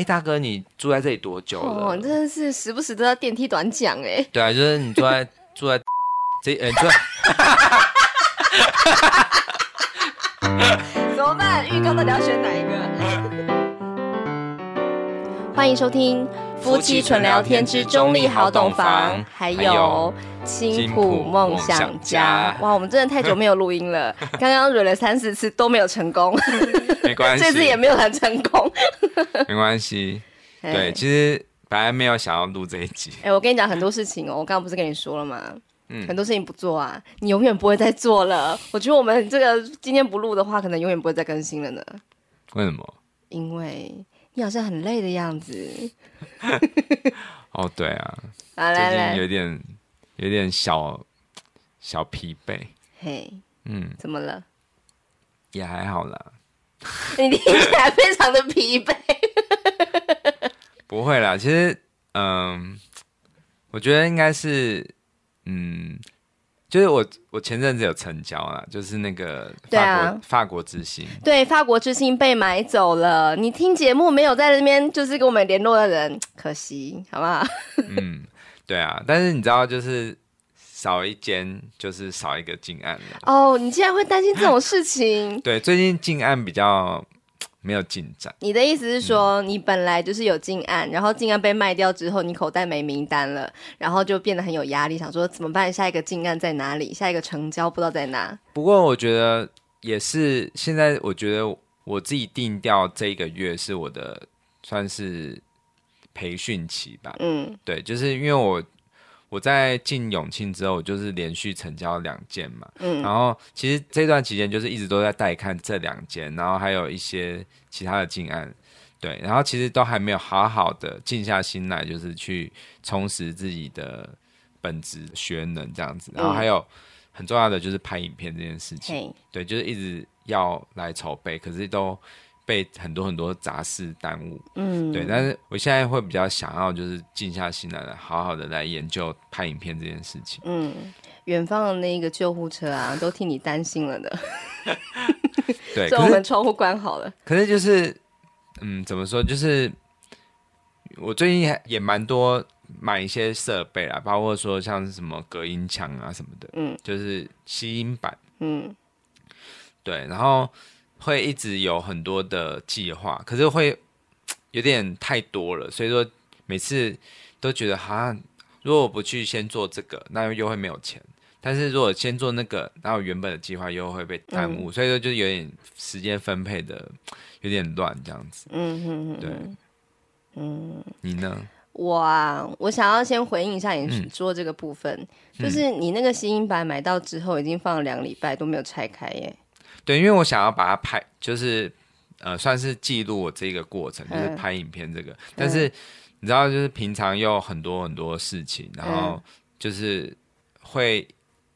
哎，大哥，你住在这里多久了？哦，真的是时不时都要电梯短讲哎。对啊，就是你住在住在这，呃，住在。怎么办？预告到底要选哪一个？欢迎收听《夫妻纯聊天之中立好懂房》，还有青浦梦想家。哇，我们真的太久没有录音了，刚刚蕊了三四次都没有成功。没关系，这次也没有很成功。没关系，对，其实本来没有想要录这一集。哎，我跟你讲很多事情哦，我刚刚不是跟你说了吗？嗯，很多事情不做啊，你永远不会再做了。我觉得我们这个今天不录的话，可能永远不会再更新了呢。为什么？因为你好像很累的样子。哦，对啊，最近有点有点小小疲惫。嘿，嗯，怎么了？也还好啦。你听起来非常的疲惫。不会啦，其实，嗯，我觉得应该是。嗯，就是我我前阵子有成交了，就是那个法国、啊、法国之星，对，法国之星被买走了。你听节目没有在那边，就是跟我们联络的人，可惜，好不好？嗯，对啊，但是你知道，就是少一间，就是少一个进案了。哦，你竟然会担心这种事情？对，最近进案比较。没有进展。你的意思是说，嗯、你本来就是有进案，然后进案被卖掉之后，你口袋没名单了，然后就变得很有压力，想说怎么办？下一个进案在哪里？下一个成交不知道在哪。不过我觉得也是，现在我觉得我自己定调这一个月是我的算是培训期吧。嗯，对，就是因为我。我在进永庆之后，我就是连续成交两件嘛，嗯，然后其实这段期间就是一直都在带看这两件，然后还有一些其他的进案，对，然后其实都还没有好好的静下心来，就是去充实自己的本职学能这样子，然后还有很重要的就是拍影片这件事情，嗯，对，就是一直要来筹备，可是都。被很多很多杂事耽误，嗯，对，但是我现在会比较想要，就是静下心来，好好的来研究拍影片这件事情。嗯，远方的那个救护车啊，都替你担心了的。对，所以我们窗户关好了。可是就是，嗯，怎么说？就是我最近也蛮多买一些设备啊，包括说像是什么隔音墙啊什么的，嗯，就是吸音板，嗯，对，然后。会一直有很多的计划，可是会 有点太多了，所以说每次都觉得好像如果我不去先做这个，那又会没有钱；但是如果先做那个，然后原本的计划又会被耽误，嗯、所以说就有点时间分配的 有点乱这样子。嗯哼哼，对，嗯，你呢？我啊，我想要先回应一下你说这个部分，嗯、就是你那个吸音板买到之后，已经放了两个礼拜都没有拆开耶。对，因为我想要把它拍，就是呃，算是记录我这个过程，就是拍影片这个。嗯、但是你知道，就是平常又很多很多事情，然后就是会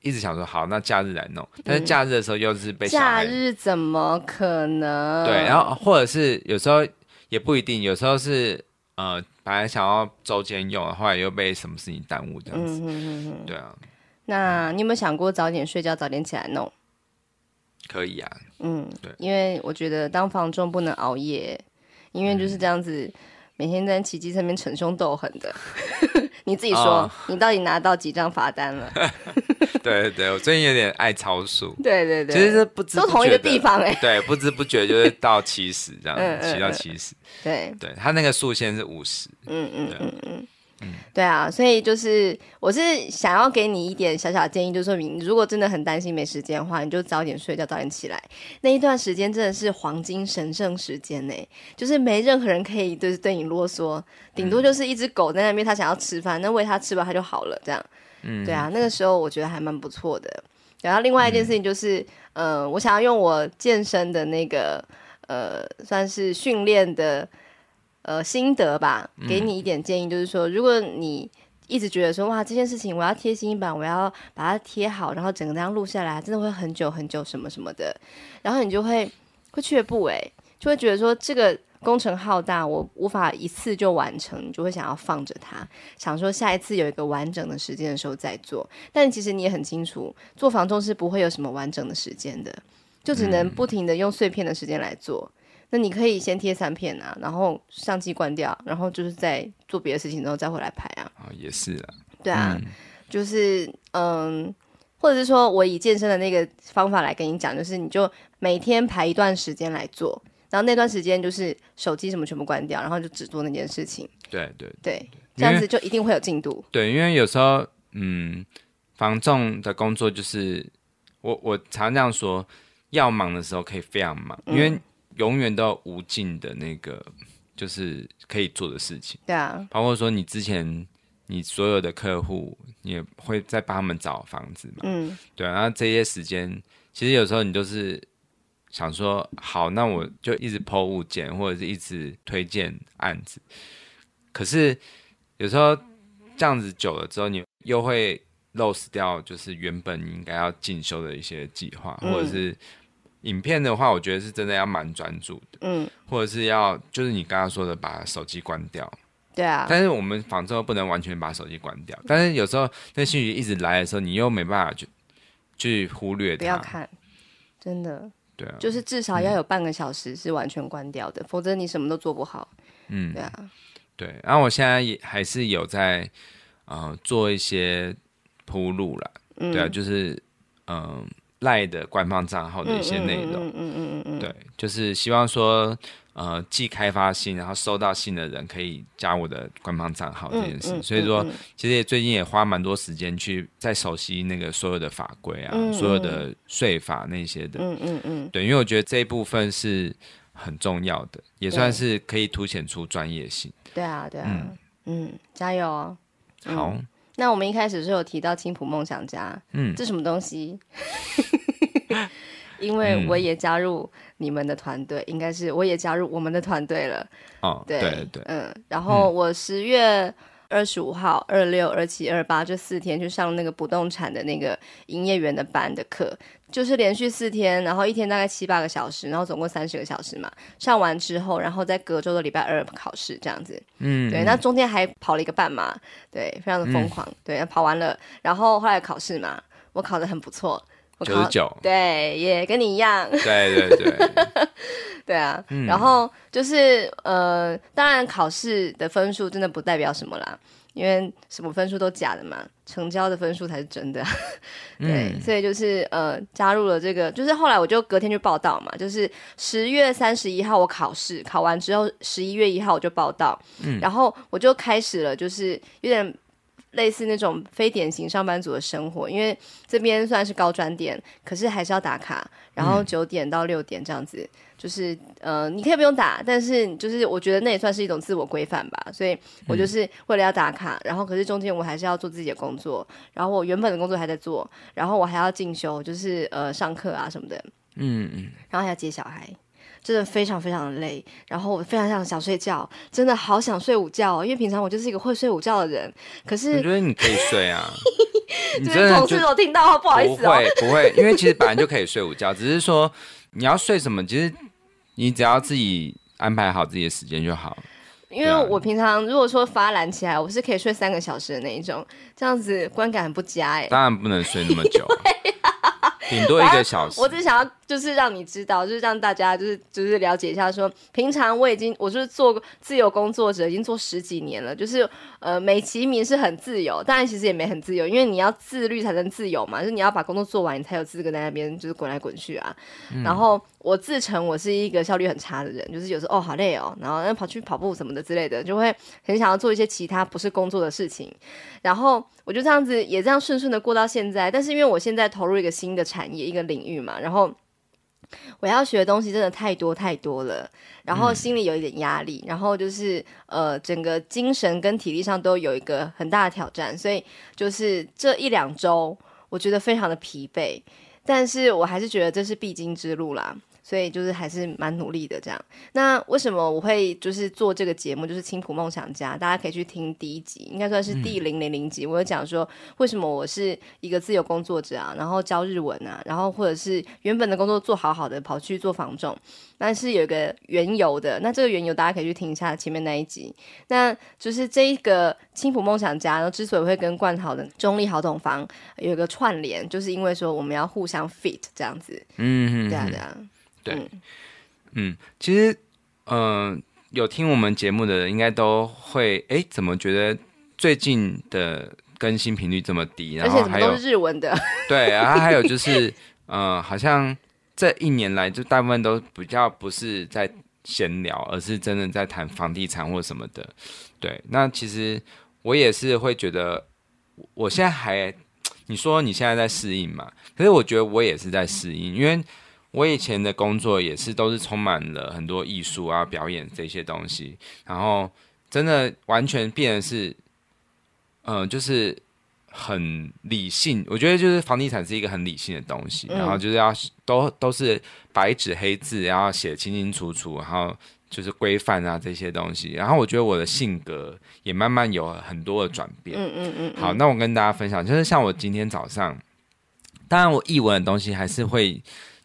一直想说，好，那假日来弄。但是假日的时候又是被假日怎么可能？对，然后或者是有时候也不一定，有时候是呃，本来想要周间用，后来又被什么事情耽误这样子。嗯嗯嗯对啊。那你有没有想过早点睡觉，早点起来弄？可以啊，嗯，对，因为我觉得当房仲不能熬夜，因为就是这样子，每天在骑机上面逞凶斗狠的。你自己说，哦、你到底拿到几张罚单了？对对对，我最近有点爱超速。对对对，其实是不知不都同一个地方哎、欸。对，不知不觉就是到七十这样，骑、嗯嗯、到七十。对对，他那个速限是五十。嗯嗯嗯嗯。对啊，所以就是我是想要给你一点小小建议，就是说你如果真的很担心没时间的话，你就早点睡觉，早点起来。那一段时间真的是黄金神圣时间呢，就是没任何人可以就是对你啰嗦，顶多就是一只狗在那边，它想要吃饭，那喂它吃饱它就好了，这样。嗯，对啊，那个时候我觉得还蛮不错的。然后另外一件事情就是，嗯、呃，我想要用我健身的那个呃，算是训练的。呃，心得吧，给你一点建议，就是说，嗯、如果你一直觉得说，哇，这件事情我要贴吸音板，我要把它贴好，然后整个这样录下来，真的会很久很久，什么什么的，然后你就会会却步，哎，就会觉得说这个工程浩大，我无法一次就完成，你就会想要放着它，想说下一次有一个完整的时间的时候再做。但其实你也很清楚，做房仲是不会有什么完整的时间的，就只能不停的用碎片的时间来做。那你可以先贴三片啊，然后相机关掉，然后就是在做别的事情之后再回来拍啊。哦，也是啊。对啊，嗯、就是嗯，或者是说我以健身的那个方法来跟你讲，就是你就每天排一段时间来做，然后那段时间就是手机什么全部关掉，然后就只做那件事情。对对对，对，这样子就一定会有进度。对，因为有时候嗯，防重的工作就是我我常这样说，要忙的时候可以非常忙，嗯、因为。永远都有无尽的那个，就是可以做的事情。对啊，包括说你之前你所有的客户，你也会在帮他们找房子嘛。嗯，对啊。然后这些时间，其实有时候你就是想说，好，那我就一直 po 物件，或者是一直推荐案子。可是有时候这样子久了之后，你又会 lose 掉，就是原本你应该要进修的一些计划，或者是。影片的话，我觉得是真的要蛮专注的，嗯，或者是要就是你刚刚说的把手机关掉，对啊。但是我们仿之后不能完全把手机关掉，但是有时候那信息一直来的时候，你又没办法去去忽略它，不要看，真的，对啊，就是至少要有半个小时是完全关掉的，嗯、否则你什么都做不好。嗯，对啊，对。然后我现在也还是有在呃做一些铺路了，嗯、对啊，就是嗯。呃赖的官方账号的一些内容，嗯嗯嗯嗯。嗯，对，就是希望说，呃，寄开发信，然后收到信的人可以加我的官方账号这件事。所以说，其实也最近也花蛮多时间去在熟悉那个所有的法规啊，所有的税法那些的，嗯嗯嗯，对，因为我觉得这一部分是很重要的，也算是可以凸显出专业性。对啊，对啊，嗯，加油哦。好。那我们一开始是有提到青浦梦想家，嗯，这什么东西？因为我也加入你们的团队，嗯、应该是我也加入我们的团队了。哦，对对，对嗯，然后我十月二十五号、二六、二七、二八这四天去上那个不动产的那个营业员的班的课。就是连续四天，然后一天大概七八个小时，然后总共三十个小时嘛。上完之后，然后在隔周的礼拜二考试这样子。嗯，对。那中间还跑了一个半马，对，非常的疯狂。嗯、对，跑完了，然后后来考试嘛，我考得很不错，九十九。对，也跟你一样。对对对。对啊，嗯、然后就是呃，当然考试的分数真的不代表什么啦。因为什么分数都假的嘛，成交的分数才是真的。对，嗯、所以就是呃，加入了这个，就是后来我就隔天就报道嘛，就是十月三十一号我考试，考完之后十一月一号我就报道，嗯，然后我就开始了，就是有点类似那种非典型上班族的生活，因为这边算是高专点，可是还是要打卡，然后九点到六点这样子。就是呃，你可以不用打，但是就是我觉得那也算是一种自我规范吧。所以我就是为了要打卡，然后可是中间我还是要做自己的工作，然后我原本的工作还在做，然后我还要进修，就是呃上课啊什么的。嗯嗯。然后还要接小孩，真的非常非常的累。然后我非常想想睡觉，真的好想睡午觉哦，因为平常我就是一个会睡午觉的人。可是我觉得你可以睡啊，就是同事都听到，不好意思哦。不会不会，因为其实本来就可以睡午觉，只是说你要睡什么，其实。你只要自己安排好自己的时间就好。因为我平常如果说发懒起来，我是可以睡三个小时的那一种，这样子观感很不佳哎。当然不能睡那么久，顶多一个小时。我只想要就是让你知道，就是让大家就是就是了解一下说，说平常我已经我就是做自由工作者，已经做十几年了，就是呃美其名是很自由，当然其实也没很自由，因为你要自律才能自由嘛，就是你要把工作做完，你才有资格在那边就是滚来滚去啊，嗯、然后。我自称我是一个效率很差的人，就是有时候哦好累哦，然后跑去跑步什么的之类的，就会很想要做一些其他不是工作的事情。然后我就这样子也这样顺顺的过到现在。但是因为我现在投入一个新的产业一个领域嘛，然后我要学的东西真的太多太多了，然后心里有一点压力，然后就是呃整个精神跟体力上都有一个很大的挑战，所以就是这一两周我觉得非常的疲惫，但是我还是觉得这是必经之路啦。所以就是还是蛮努力的这样。那为什么我会就是做这个节目？就是青浦梦想家，大家可以去听第一集，应该算是第零零零集。嗯、我有讲说为什么我是一个自由工作者啊，然后教日文啊，然后或者是原本的工作做好好的，跑去做房仲，但是有一个缘由的。那这个缘由大家可以去听一下前面那一集。那就是这一个青浦梦想家，然后之所以会跟冠豪的中立好懂房有一个串联，就是因为说我们要互相 fit 这样子。嗯嗯，对啊对啊。对，嗯，其实嗯、呃，有听我们节目的人应该都会，哎，怎么觉得最近的更新频率这么低？然后还有日文的，对，然后还有就是，嗯、呃，好像这一年来就大部分都比较不是在闲聊，而是真的在谈房地产或什么的。对，那其实我也是会觉得，我现在还。你说你现在在适应嘛？可是我觉得我也是在适应，因为我以前的工作也是都是充满了很多艺术啊、表演这些东西，然后真的完全变的是，嗯、呃，就是很理性。我觉得就是房地产是一个很理性的东西，然后就是要都都是白纸黑字，然后写清清楚楚，然后。就是规范啊这些东西，然后我觉得我的性格也慢慢有很多的转变。嗯嗯嗯。好，那我跟大家分享，就是像我今天早上，当然我译文的东西还是会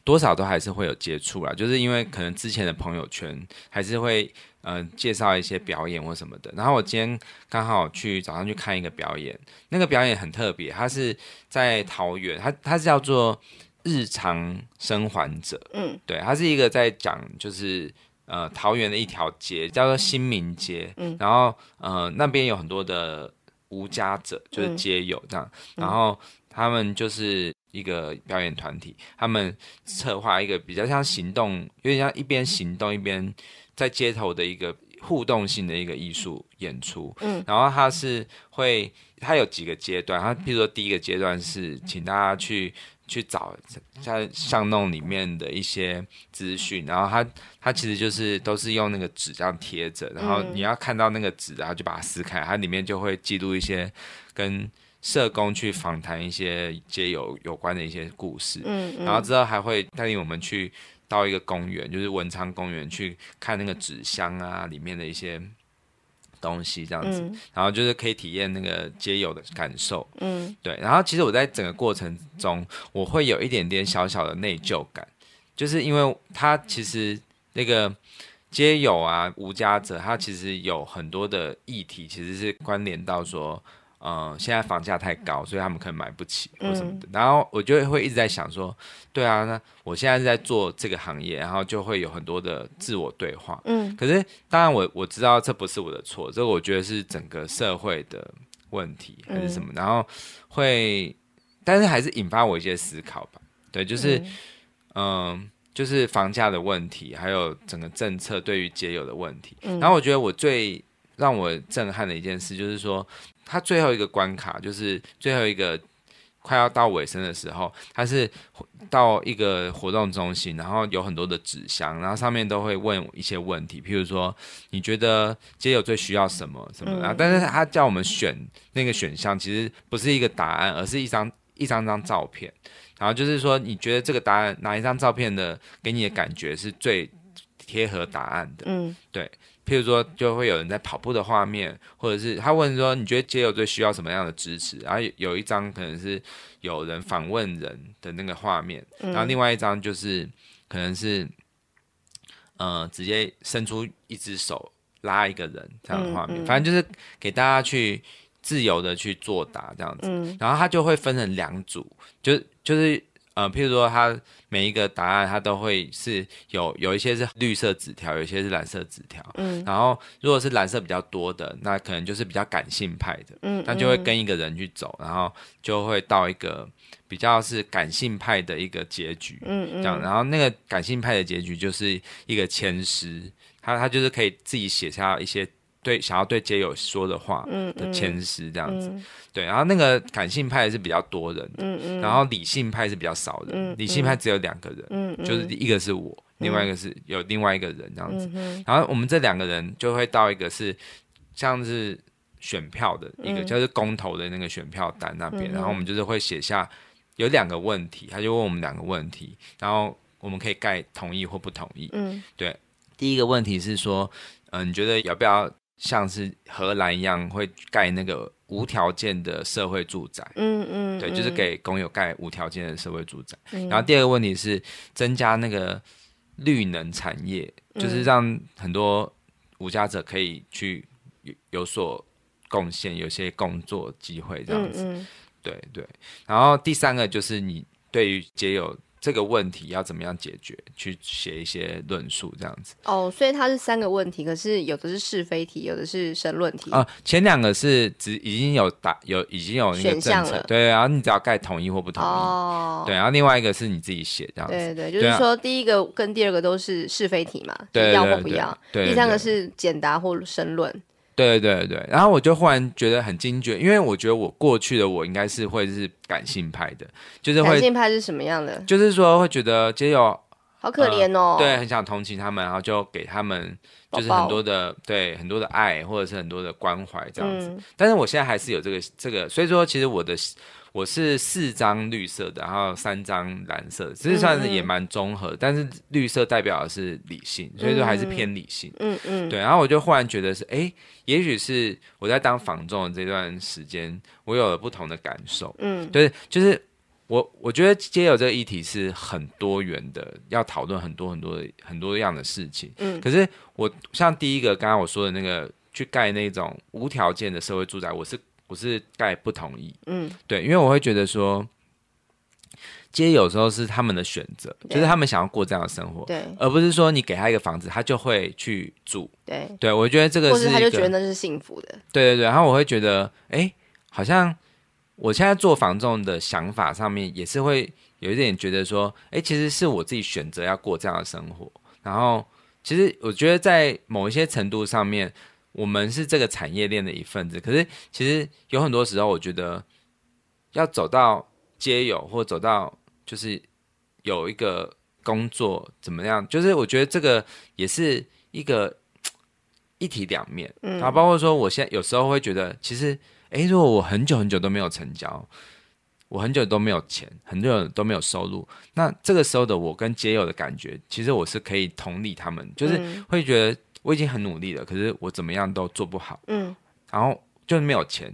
多少都还是会有接触啦，就是因为可能之前的朋友圈还是会嗯、呃、介绍一些表演或什么的。然后我今天刚好去早上去看一个表演，那个表演很特别，它是在桃园，它它是叫做日常生还者。嗯，对，它是一个在讲就是。呃，桃园的一条街叫做新民街，嗯，然后呃那边有很多的无家者，就是街友这样，嗯，然后他们就是一个表演团体，他们策划一个比较像行动，有点像一边行动一边在街头的一个互动性的一个艺术演出，嗯，然后他是会，他有几个阶段，他譬如说第一个阶段是请大家去。去找在巷弄里面的一些资讯，然后他他其实就是都是用那个纸这样贴着，然后你要看到那个纸，然后就把它撕开，它里面就会记录一些跟社工去访谈一些街友有关的一些故事，嗯，然后之后还会带领我们去到一个公园，就是文昌公园去看那个纸箱啊里面的一些。东西这样子，嗯，然后就是可以体验那个街友的感受，嗯，对。然后其实我在整个过程中，我会有一点点小小的内疚感，就是因为他其实那个街友啊、无家者，他其实有很多的议题，其实是关联到说。嗯，现在房价太高，所以他们可能买不起或什么的。嗯、然后我就会一直在想说，对啊，那我现在是在做这个行业，然后就会有很多的自我对话。嗯，可是当然我我知道这不是我的错，这个我觉得是整个社会的问题还是什么。嗯、然后会，但是还是引发我一些思考吧。对，就是嗯，嗯，就是房价的问题，还有整个政策对于街友的问题。嗯、然后我觉得我最让我震撼的一件事就是说。他最后一个关卡就是最后一个快要到尾声的时候，他是到一个活动中心，然后有很多的纸箱，然后上面都会问一些问题，譬如说你觉得街友最需要什么什么然后，但是他叫我们选那个选项，其实不是一个答案，而是一张一张张照片，然后就是说你觉得这个答案哪一张照片的给你的感觉是最贴合答案的？嗯，对。譬如说，就会有人在跑步的画面，或者是他问说：“你觉得街友最需要什么样的支持？”然后有一张可能是有人访问人的那个画面，然后另外一张就是可能是，嗯、呃，直接伸出一只手拉一个人这样的画面。反正就是给大家去自由的去作答这样子。然后他就会分成两组，就就是。呃，譬如说，它每一个答案，它都会是有有一些是绿色纸条，有一些是蓝色纸条。嗯，然后如果是蓝色比较多的，那可能就是比较感性派的。嗯，那就会跟一个人去走，然后就会到一个比较是感性派的一个结局。嗯嗯，这样，然后那个感性派的结局就是一个签诗，他他就是可以自己写下一些。对，想要对街友说的话的签诗这样子，对，然后那个感性派是比较多人的，嗯嗯、然后理性派是比较少的，嗯、理性派只有两个人，嗯嗯、就是一个是我，嗯、另外一个是有另外一个人这样子，嗯、然后我们这两个人就会到一个是像是选票的一个，嗯、就是公投的那个选票单那边，嗯、然后我们就是会写下有两个问题，他就问我们两个问题，然后我们可以盖同意或不同意，嗯、对，第一个问题是说，嗯、呃，你觉得要不要？像是荷兰一样会盖那个无条件的社会住宅，嗯嗯，对，就是给工友盖无条件的社会住宅。嗯、然后第二个问题是增加那个绿能产业，嗯、就是让很多无家者可以去有有所贡献，有些工作机会这样子。对对。然后第三个就是你对于街友这个问题要怎么样解决，去写一些论述这样子。哦，所以它是三个问题，可是有的是是非题，有的是申论题。啊、呃，前两个是只已经有答有已经有那个政策选项了，对，然后你只要盖同意或不同意。哦，对，然后另外一个是你自己写这样子。对对，就是说第一个跟第二个都是是非题嘛，对，要或不要。对，对，对，第三个是简答或申论。对对对，然后我就忽然觉得很惊觉，因为我觉得我过去的我应该是会是感性派的，就是会感性派是什么样的？就是说会觉得街友好可怜哦、呃，对，很想同情他们，然后就给他们就是很多的对很多的爱或者是很多的关怀这样子。嗯、但是我现在还是有这个这个，所以说其实我的。我是四张绿色的，然后三张蓝色的，其实算是也蛮综合，嗯嗯，但是绿色代表的是理性，所以说还是偏理性。嗯嗯，嗯，对。然后我就忽然觉得是，哎，也许是我在当房仲的这段时间，我有了不同的感受。嗯，对，就是我我觉得街友这个议题是很多元的，要讨论很多很多的很多样的事情。嗯，可是我像第一个刚刚我说的那个，去盖那种无条件的社会住宅，我是。我是概不同意，嗯，对，因为我会觉得说，街友有时候是他们的选择，就是他们想要过这样的生活，对，而不是说你给他一个房子，他就会去住，对，对我觉得这个是，或者他就觉得那是幸福的，对对对，然后我会觉得，哎，好像我现在做房仲的想法上面也是会有一点觉得说，哎，其实是我自己选择要过这样的生活，然后其实我觉得在某一些程度上面。我们是这个产业链的一份子，可是其实有很多时候，我觉得要走到街友，或走到就是有一个工作怎么样，就是我觉得这个也是一个一体两面。嗯，然后包括说，我现在有时候会觉得，其实，哎，如果我很久很久都没有成交，我很久都没有钱，很久都没有收入，那这个时候的我跟街友的感觉，其实我是可以同理他们，就是会觉得。我已经很努力了，可是我怎么样都做不好。嗯，然后就是没有钱。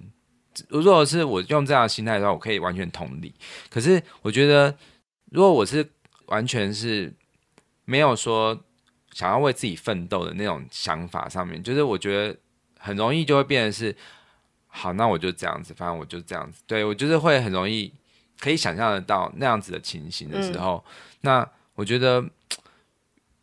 如果是我用这样的心态的话，我可以完全同理。可是我觉得，如果我是完全是没有说想要为自己奋斗的那种想法上面，就是我觉得很容易就会变成是，好，那我就这样子，反正我就这样子。对，我就是会很容易可以想象得到那样子的情形的时候，嗯、那我觉得。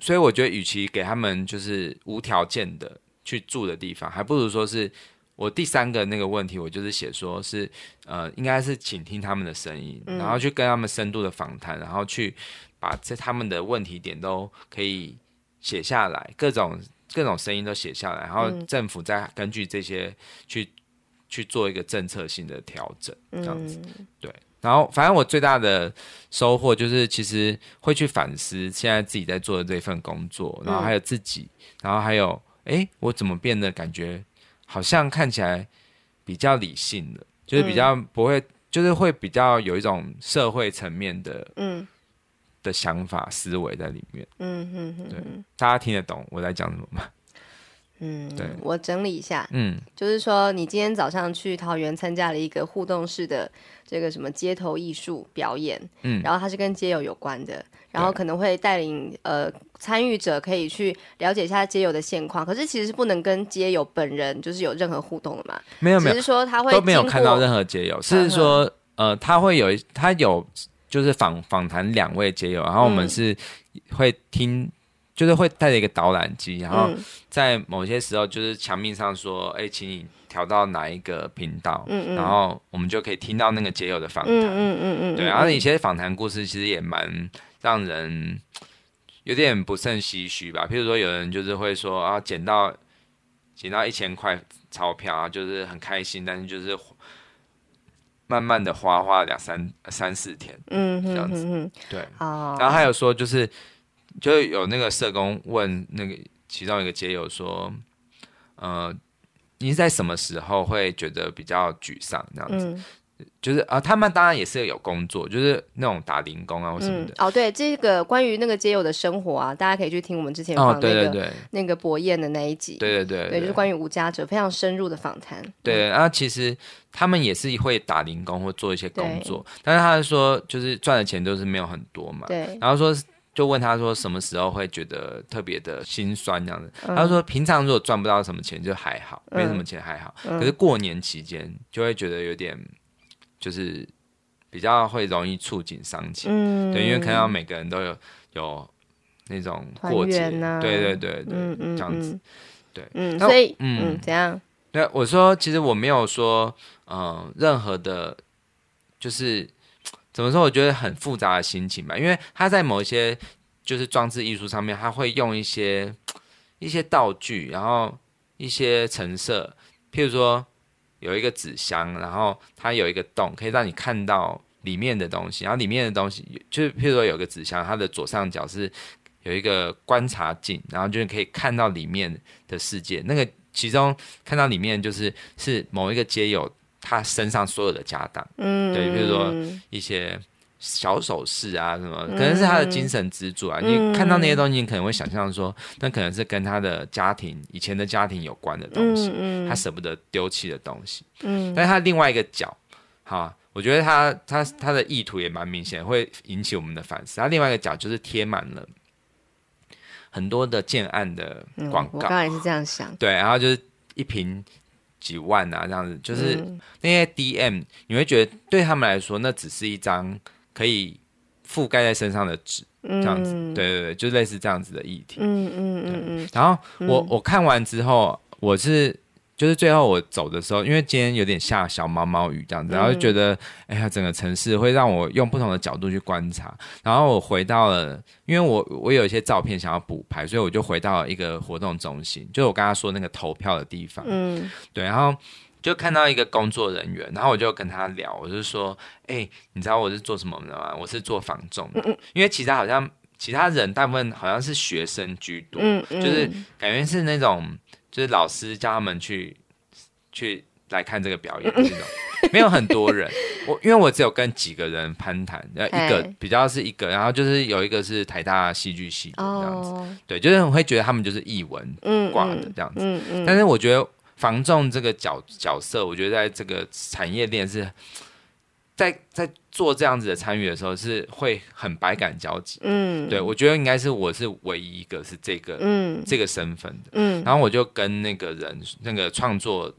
所以我觉得，与其给他们就是无条件的去住的地方，还不如说是我第三个那个问题，我就是写说是呃，应该是倾听他们的声音，然后去跟他们深度的访谈，然后去把这他们的问题点都可以写下来，各种各种声音都写下来，然后政府再根据这些去去做一个政策性的调整，这样子，对。然后，反正我最大的收获就是，其实会去反思现在自己在做的这份工作，然后还有自己，然后还有，哎，我怎么变得感觉好像看起来比较理性了，就是比较不会，就是会比较有一种社会层面的，嗯，的想法思维在里面，嗯嗯嗯，对，大家听得懂我在讲什么吗？嗯，对，我整理一下，嗯，就是说你今天早上去桃园参加了一个互动式的这个什么街头艺术表演，嗯，然后它是跟街友有关的，然后可能会带领呃参与者可以去了解一下街友的现况，可是其实是不能跟街友本人就是有任何互动的嘛，没有没有，只是说他会都没有看到任何街友，是说呃他会有他有就是访访谈两位街友，然后我们是会听。就是会带着一个导览机，然后在某些时候，就是墙面上说：“哎、嗯，请你调到哪一个频道。嗯嗯”然后我们就可以听到那个街友的访谈。嗯嗯嗯嗯。对，然后一些访谈故事其实也蛮让人有点不胜唏嘘吧。譬如说，有人就是会说啊，捡到捡到一千块钞票啊，就是很开心，但是就是慢慢的花花两三三四天，嗯，这样子。嗯，对。然后还有说就是。就有那个社工问那个其中一个街友说：“呃，你在什么时候会觉得比较沮丧？这样子，嗯、就是啊，他们当然也是有工作，就是那种打零工啊或什么的。嗯、哦，对，这个关于那个街友的生活啊，大家可以去听我们之前放那个、哦、对对对那个博彦的那一集。对对对，对，对，就是关于无家者非常深入的访谈。对，然后其实他们也是会打零工或做一些工作，但是他说就是赚的钱都是没有很多嘛。对，然后说。就问他说什么时候会觉得特别的心酸这样子，嗯、他说平常如果赚不到什么钱就还好，嗯、没什么钱还好，嗯、可是过年期间就会觉得有点就是比较会容易触景伤情。嗯，对，因为看到每个人都有有那种过节，啊、对对对对，这样子，对，嗯，所以嗯，嗯，怎样？对，我说其实我没有说，嗯、呃，任何的，就是怎么说？我觉得很复杂的心情吧，因为他在某一些就是装置艺术上面，他会用一些一些道具，然后一些陈设，譬如说有一个纸箱，然后它有一个洞，可以让你看到里面的东西，然后里面的东西就是譬如说有个纸箱，它的左上角是有一个观察镜，然后就是可以看到里面的世界，那个。其中看到里面就是是某一个街友他身上所有的家当，嗯，对，比如说一些小首饰啊什么，可能是他的精神支柱啊。嗯、你看到那些东西，你可能会想象说，那可能是跟他的家庭以前的家庭有关的东西，嗯嗯、他舍不得丢弃的东西。嗯，但是他另外一个角，哈，我觉得他他他的意图也蛮明显，会引起我们的反思。他另外一个角就是贴满了。很多的建案的广告，我刚才也是这样想。对，然后就是一坪几万啊，这样子，就是那些 DM，你会觉得对他们来说，那只是一张可以覆盖在身上的纸，这样子。对对对，就类似这样子的议题。嗯嗯嗯嗯。然后我我看完之后，我是。就是最后我走的时候，因为今天有点下小毛毛雨这样子，然后就觉得，哎呀，整个城市会让我用不同的角度去观察。然后我回到了，因为我我有一些照片想要补拍，所以我就回到了一个活动中心，就是我刚刚说那个投票的地方。嗯，对，然后就看到一个工作人员，然后我就跟他聊，我就说，哎，你知道我是做什么的吗？我是做房仲的，因为其他好像其他人大部分好像是学生居多，嗯嗯，就是感觉是那种。就是老师叫他们去去来看这个表演，这种没有很多人。我因为我只有跟几个人攀谈，然后一个比较是一个，然后就是有一个是台大戏剧系的这样子。Oh. 对，就是我会觉得他们就是艺文挂的这样子。嗯嗯。但是我觉得防重这个角角色，我觉得在这个产业链是。在在做这样子的参与的时候，是会很百感交集。嗯，对，我觉得应该是我是唯一一个是这个，嗯，这个身份的。嗯，然后我就跟那个人，那个创作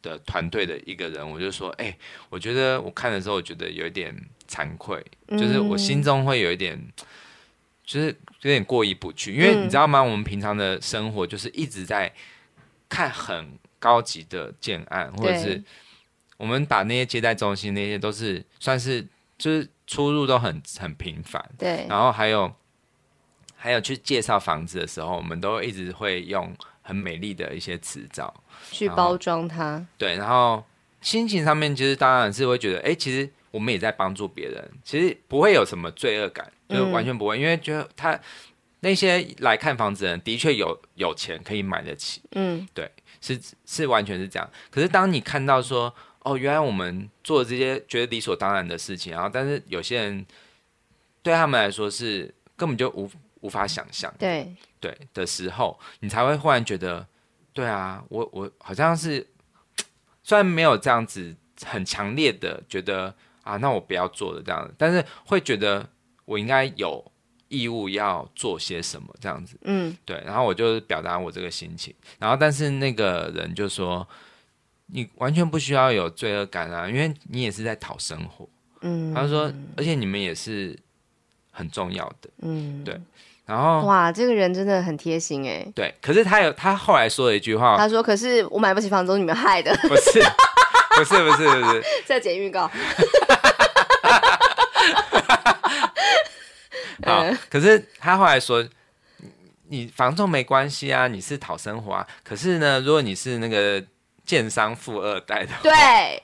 的团队的一个人，我就说，哎、欸，我觉得我看的时候，我觉得有一点惭愧，就是我心中会有一点，就是有点过意不去，因为你知道吗？我们平常的生活就是一直在看很高级的建案，或者是。我们把那些接待中心那些都是算是就是出入都很很频繁，对。然后还有还有去介绍房子的时候，我们都一直会用很美丽的一些词藻去包装它。对，然后心情上面其实当然是会觉得，哎，其实我们也在帮助别人，其实不会有什么罪恶感，就完全不会，嗯、因为觉得他那些来看房子的人的确有有钱可以买得起，嗯，对，是是完全是这样。可是当你看到说。哦，原来我们做这些觉得理所当然的事情，然后但是有些人对他们来说是根本就无无法想象，对对的时候，你才会忽然觉得，对啊，我我好像是虽然没有这样子很强烈的觉得啊，那我不要做的这样子，但是会觉得我应该有义务要做些什么这样子，嗯，对，然后我就表达我这个心情，然后但是那个人就说。你完全不需要有罪恶感啊，因为你也是在讨生活。嗯，他说，而且你们也是很重要的。嗯，对。然后，哇，这个人真的很贴心哎。对，可是他有他后来说了一句话，他说：“可是我买不起房东，你们害的。”不是，不是，不是，不是。在剪预告。好，可是他后来说，你房仲没关系啊，你是讨生活啊。可是呢，如果你是那个。建商富二代的，对，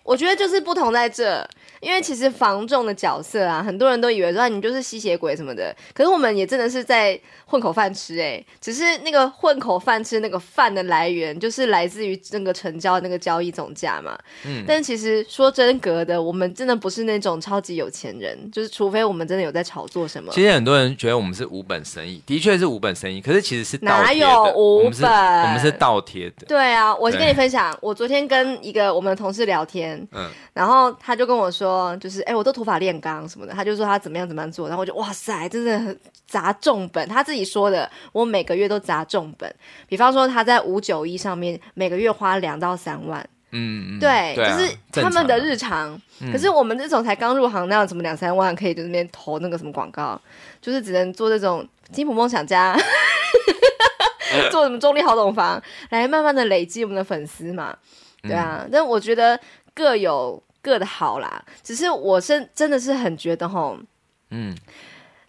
我觉得就是不同在这，因为其实房仲的角色啊，很多人都以为说你就是吸血鬼什么的，可是我们也真的是在混口饭吃哎、欸，只是那个混口饭吃那个饭的来源就是来自于那个成交那个交易总价嘛，嗯，但其实说真格的，我们真的不是那种超级有钱人，就是除非我们真的有在炒作什么。其实很多人觉得我们是无本生意，的确是无本生意，可是其实是哪有无本？我们是，我们是倒贴的。对啊，我跟你分享我。昨天跟一个我们的同事聊天，嗯，然后他就跟我说，就是哎、欸，我都土法炼钢什么的，他就说他怎么样怎么样做，然后我就哇塞，真的很砸重本，他自己说的，我每个月都砸重本，比方说他在五九一上面每个月花两到三万，嗯，对，对啊、就是他们的日常。常可是我们这种才刚入行，那样什么两三万可以在那边投那个什么广告，就是只能做这种金普梦想家，做什么中立好懂房，来慢慢的累积我们的粉丝嘛。对啊，嗯、但我觉得各有各的好啦。只是我是真的是很觉得吼，嗯。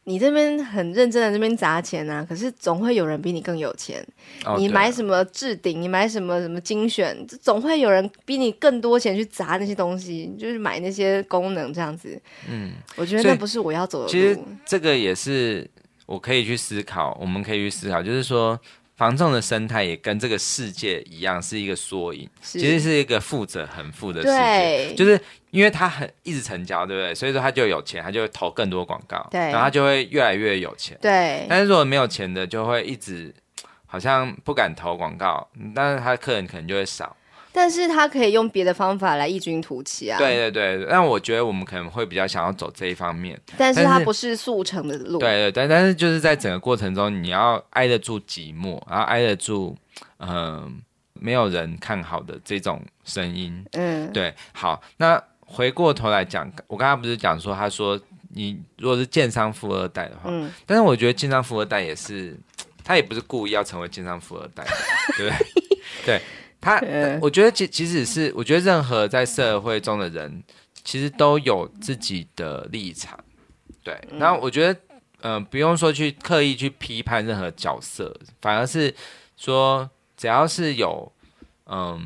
你这边很认真的这边砸钱啊，可是总会有人比你更有钱。Oh, 你买什么置顶，你买什么什么精选，总会有人比你更多钱去砸那些东西，就是买那些功能这样子。嗯，我觉得那不是我要走的路。其实这个也是我可以去思考，我们可以去思考，就是说。房仲的生态也跟这个世界一样，是一个缩影，其实是一个富者很富的世界。就是因为他很一直成交，对不对？所以说他就有钱，他就会投更多广告，对，然后他就会越来越有钱。对。但是如果没有钱的，就会一直好像不敢投广告，但是他的客人可能就会少。但是他可以用别的方法来异军突起啊！对对对，但我觉得我们可能会比较想要走这一方面。但是它不是速成的路。对对对，但是就是在整个过程中，你要挨得住寂寞，然后挨得住，嗯、呃，没有人看好的这种声音。嗯，对。好，那回过头来讲，我刚刚不是讲说，他说你如果是建商富二代的话，嗯，但是我觉得建商富二代也是，他也不是故意要成为建商富二代，对不对？对。他，我觉得其其实是，我觉得任何在社会中的人，其实都有自己的立场，对。然后我觉得，嗯、呃，不用说去刻意去批判任何角色，反而是说，只要是有，嗯、呃，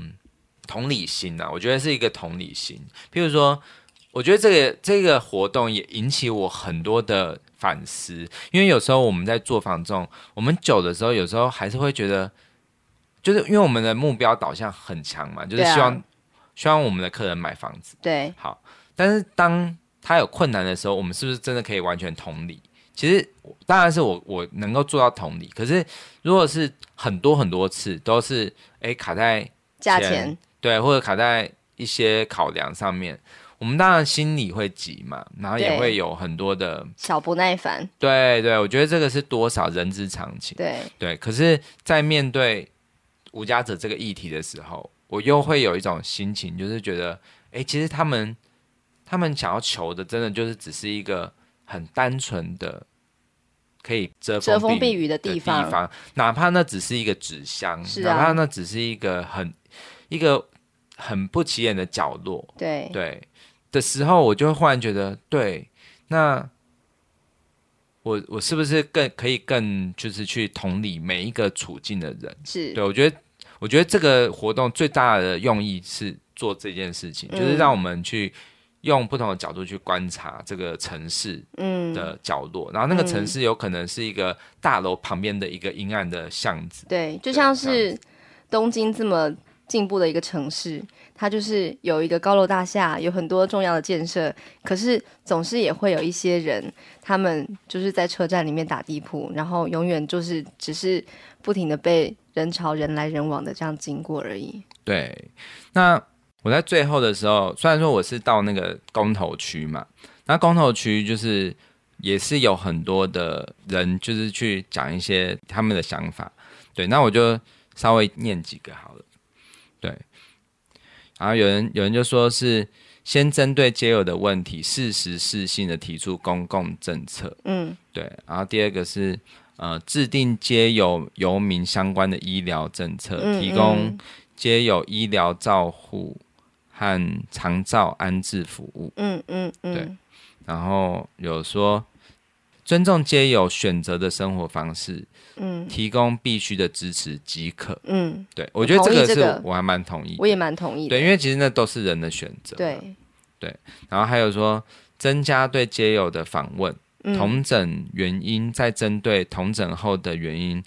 同理心呐、啊，我觉得是一个同理心。譬如说，我觉得这个这个活动也引起我很多的反思，因为有时候我们在做房仲，我们久的时候，有时候还是会觉得。就是因为我们的目标导向很强嘛，就是希望、啊、希望我们的客人买房子。对，好。但是当他有困难的时候，我们是不是真的可以完全同理？其实当然是我我能够做到同理。可是如果是很多很多次都是哎卡在价钱，对，或者卡在一些考量上面，我们当然心里会急嘛，然后也会有很多的小不耐烦。对对，我觉得这个是多少人之常情。对对，可是，在面对无家者这个议题的时候，我又会有一种心情，就是觉得，哎，其实他们他们想要求的，真的就是只是一个很单纯的可以遮风避雨，避雨的地方，地方，哪怕那只是一个纸箱，啊，哪怕那只是一个很一个很不起眼的角落，对对的时候，我就会忽然觉得，对，那。我我是不是更可以更就是去同理每一个处境的人？是对，我觉得我觉得这个活动最大的用意是做这件事情，嗯、就是让我们去用不同的角度去观察这个城市的角落，嗯、然后那个城市有可能是一个大楼旁边的一个阴暗的巷子，对，就像是东京这么进步的一个城市。它就是有一个高楼大厦，有很多重要的建设，可是总是也会有一些人，他们就是在车站里面打地铺，然后永远就是只是不停的被人潮人来人往的这样经过而已。对，那我在最后的时候，虽然说我是到那个公投区嘛，那公投区就是也是有很多的人，就是去讲一些他们的想法。对，那我就稍微念几个好了。对。然后有人有人就说是先针对街友的问题，适时适性的提出公共政策。嗯，对。然后第二个是呃制定街友游民相关的医疗政策，嗯、提供街友医疗照护和长照安置服务。嗯嗯嗯。对。然后有说尊重皆有选择的生活方式。嗯，提供必须的支持即可。嗯，对，我觉得这个是我还蛮同意，我也蛮同意的。对，因为其实那都是人的选择。对，对。然后还有说，增加对街友的访问，同整原因，再针对同整后的原因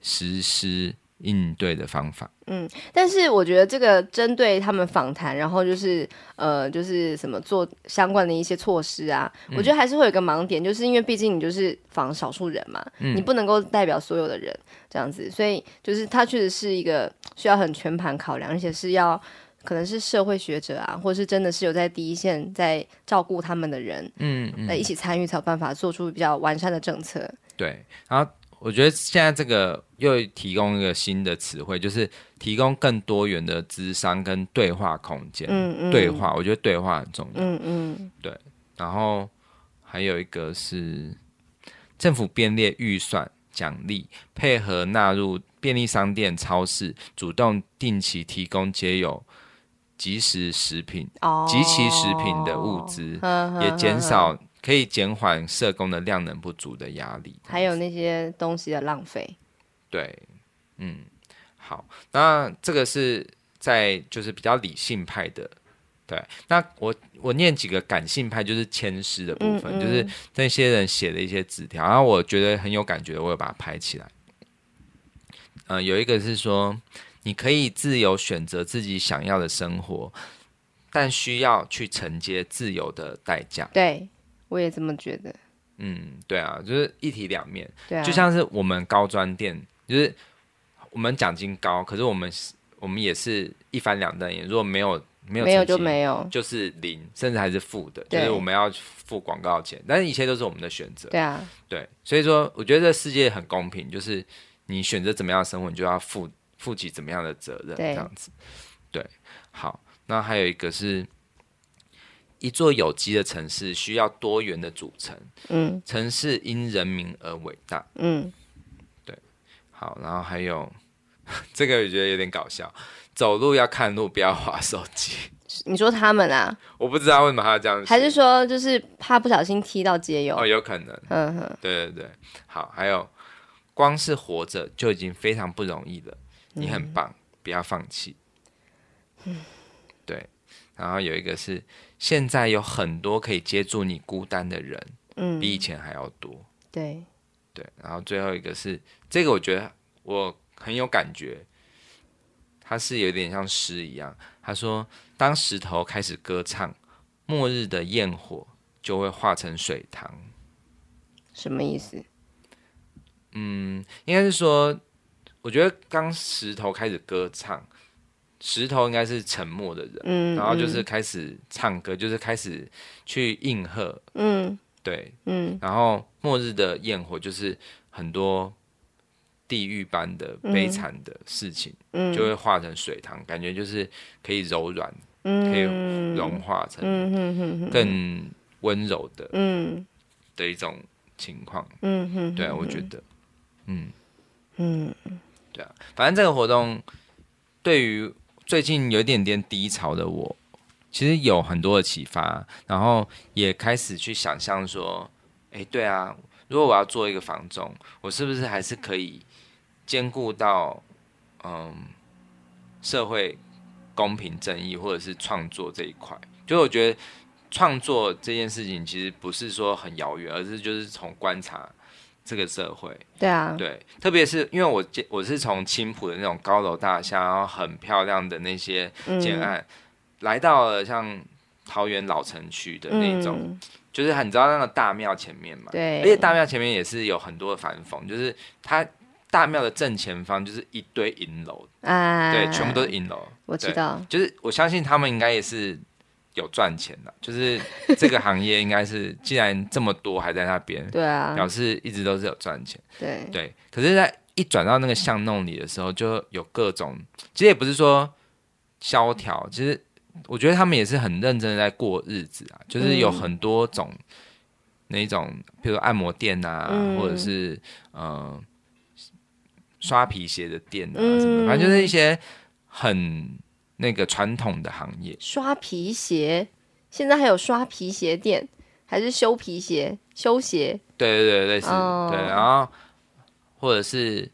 实施应对的方法。嗯，但是我觉得这个针对他们访谈，然后就是呃，就是什么做相关的一些措施啊，嗯、我觉得还是会有一个盲点，就是因为毕竟你就是访少数人嘛，嗯、你不能够代表所有的人这样子，所以就是他确实是一个需要很全盘考量，而且是要可能是社会学者啊，或是真的是有在第一线在照顾他们的人，嗯，来一起参与才有办法做出比较完善的政策。对，然后我觉得现在这个又提供一个新的词汇，就是。提供更多元的智商跟对话空间。嗯嗯，对话，我觉得对话很重要。嗯嗯，对。然后还有一个是政府编列预算奖励，配合纳入便利商店、超市，主动定期提供皆有即时食品、即其食品的物资，也减少。可以减缓社工的量能不足的压力，还有那些东西的浪费。对，嗯，好，那这个是在就是比较理性派的，对。那我我念几个感性派，就是签诗的部分，嗯嗯，就是那些人写的一些纸条，然后我觉得很有感觉的，我有把它拍起来。嗯、呃，有一个是说，你可以自由选择自己想要的生活，但需要去承接自由的代价。对。我也这么觉得。嗯，对啊，就是一体两面。对啊，就像是我们高专店，就是我们奖金高，可是我们我们也是一翻两瞪眼。如果没有没有没有就没有，就是零，甚至还是负的，就是我们要付广告钱。但是一切都是我们的选择。对啊，对，所以说我觉得这世界很公平，就是你选择怎么样的生活，你就要负负起怎么样的责任，这样子。对，好，那还有一个是。一座有机的城市需要多元的组成。嗯，城市因人民而伟大。嗯，对。好，然后还有 这个，我觉得有点搞笑。走路要看路，不要滑手机。你说他们啊？我不知道为什么他要这样。还是说，就是怕不小心踢到街友？哦，有可能。嗯哼。对对对。好，还有，光是活着就已经非常不容易了。你很棒，不要放弃。嗯。对。然后有一个是。现在有很多可以接住你孤单的人，嗯，比以前还要多。对，对。然后最后一个是这个，我觉得我很有感觉，它是有点像诗一样。他说：“当石头开始歌唱，末日的焰火就会化成水塘。”什么意思？嗯，应该是说，我觉得当石头开始歌唱。石头应该是沉默的人，嗯，然后就是开始唱歌，嗯、就是开始去应和，嗯，对，嗯，然后末日的焰火就是很多地狱般的悲惨的事情，嗯，就会化成水塘，感觉就是可以柔软，嗯，可以融化成更温柔的，嗯，的一种情况，嗯哼，对啊，我觉得，嗯。嗯，对啊，反正这个活动对于。最近有一点点低潮的我，其实有很多的启发，然后也开始去想象说，哎，对啊，如果我要做一个房仲，我是不是还是可以兼顾到，嗯，社会公平正义或者是创作这一块？就我觉得创作这件事情其实不是说很遥远，而是就是从观察。这个社会，对啊，对，特别是因为我我是从青浦的那种高楼大厦，然后很漂亮的那些建案，嗯、来到了像桃园老城区的那种，嗯、就是很知道那个大庙前面嘛，对，而且大庙前面也是有很多的反讽，就是它大庙的正前方就是一堆银楼，啊，对，全部都是银楼，我知道，就是我相信他们应该也是。有赚钱的，就是这个行业应该是，既然这么多还在那边，对啊，表示一直都是有赚钱，对对。可是，在一转到那个巷弄里的时候，就有各种，其实也不是说萧条，其实我觉得他们也是很认真的在过日子啊，就是有很多种那种，比如说按摩店啊，嗯、或者是嗯、呃、刷皮鞋的店啊什么的，反正就是一些很。那个传统的行业，刷皮鞋，现在还有刷皮鞋店，还是修皮鞋、修鞋？对对对，类似、oh. 对，然后或者是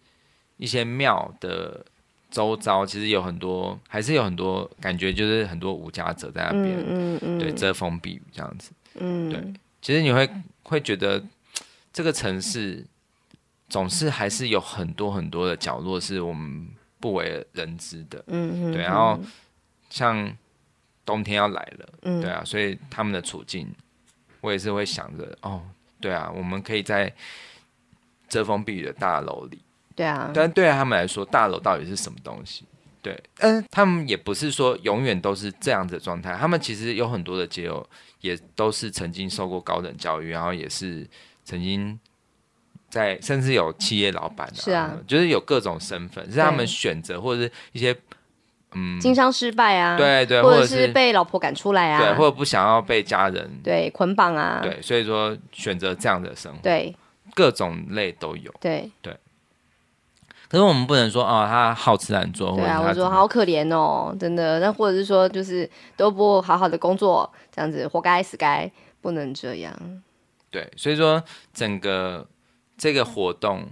一些庙的周遭，其实有很多，还是有很多感觉，就是很多无家者在那边，嗯嗯，对，遮风避雨这样子，嗯，对，其实你会会觉得这个城市总是还是有很多很多的角落是我们。不为人知的，嗯哼哼，对，然后像冬天要来了，嗯，对啊，所以他们的处境，我也是会想着，哦，对啊，我们可以在遮风避雨的大楼里，对啊，但对他们来说，大楼到底是什么东西？对，嗯，他们也不是说永远都是这样子的状态，他们其实有很多的街友，也都是曾经受过高等教育，然后也是曾经在，甚至有企业老板、啊，是啊，就是有各种身份，是他们选择或者是一些嗯经商失败啊，对对，或者是被老婆赶出来啊，对，或者不想要被家人对捆绑啊，对，所以说选择这样的生活，对，各种类都有，对。对。可是我们不能说哦，他好吃懒做，对啊，我说好可怜哦，真的。那或者是说，就是都不好好的工作，这样子活该死该，不能这样。对，所以说整个这个活动，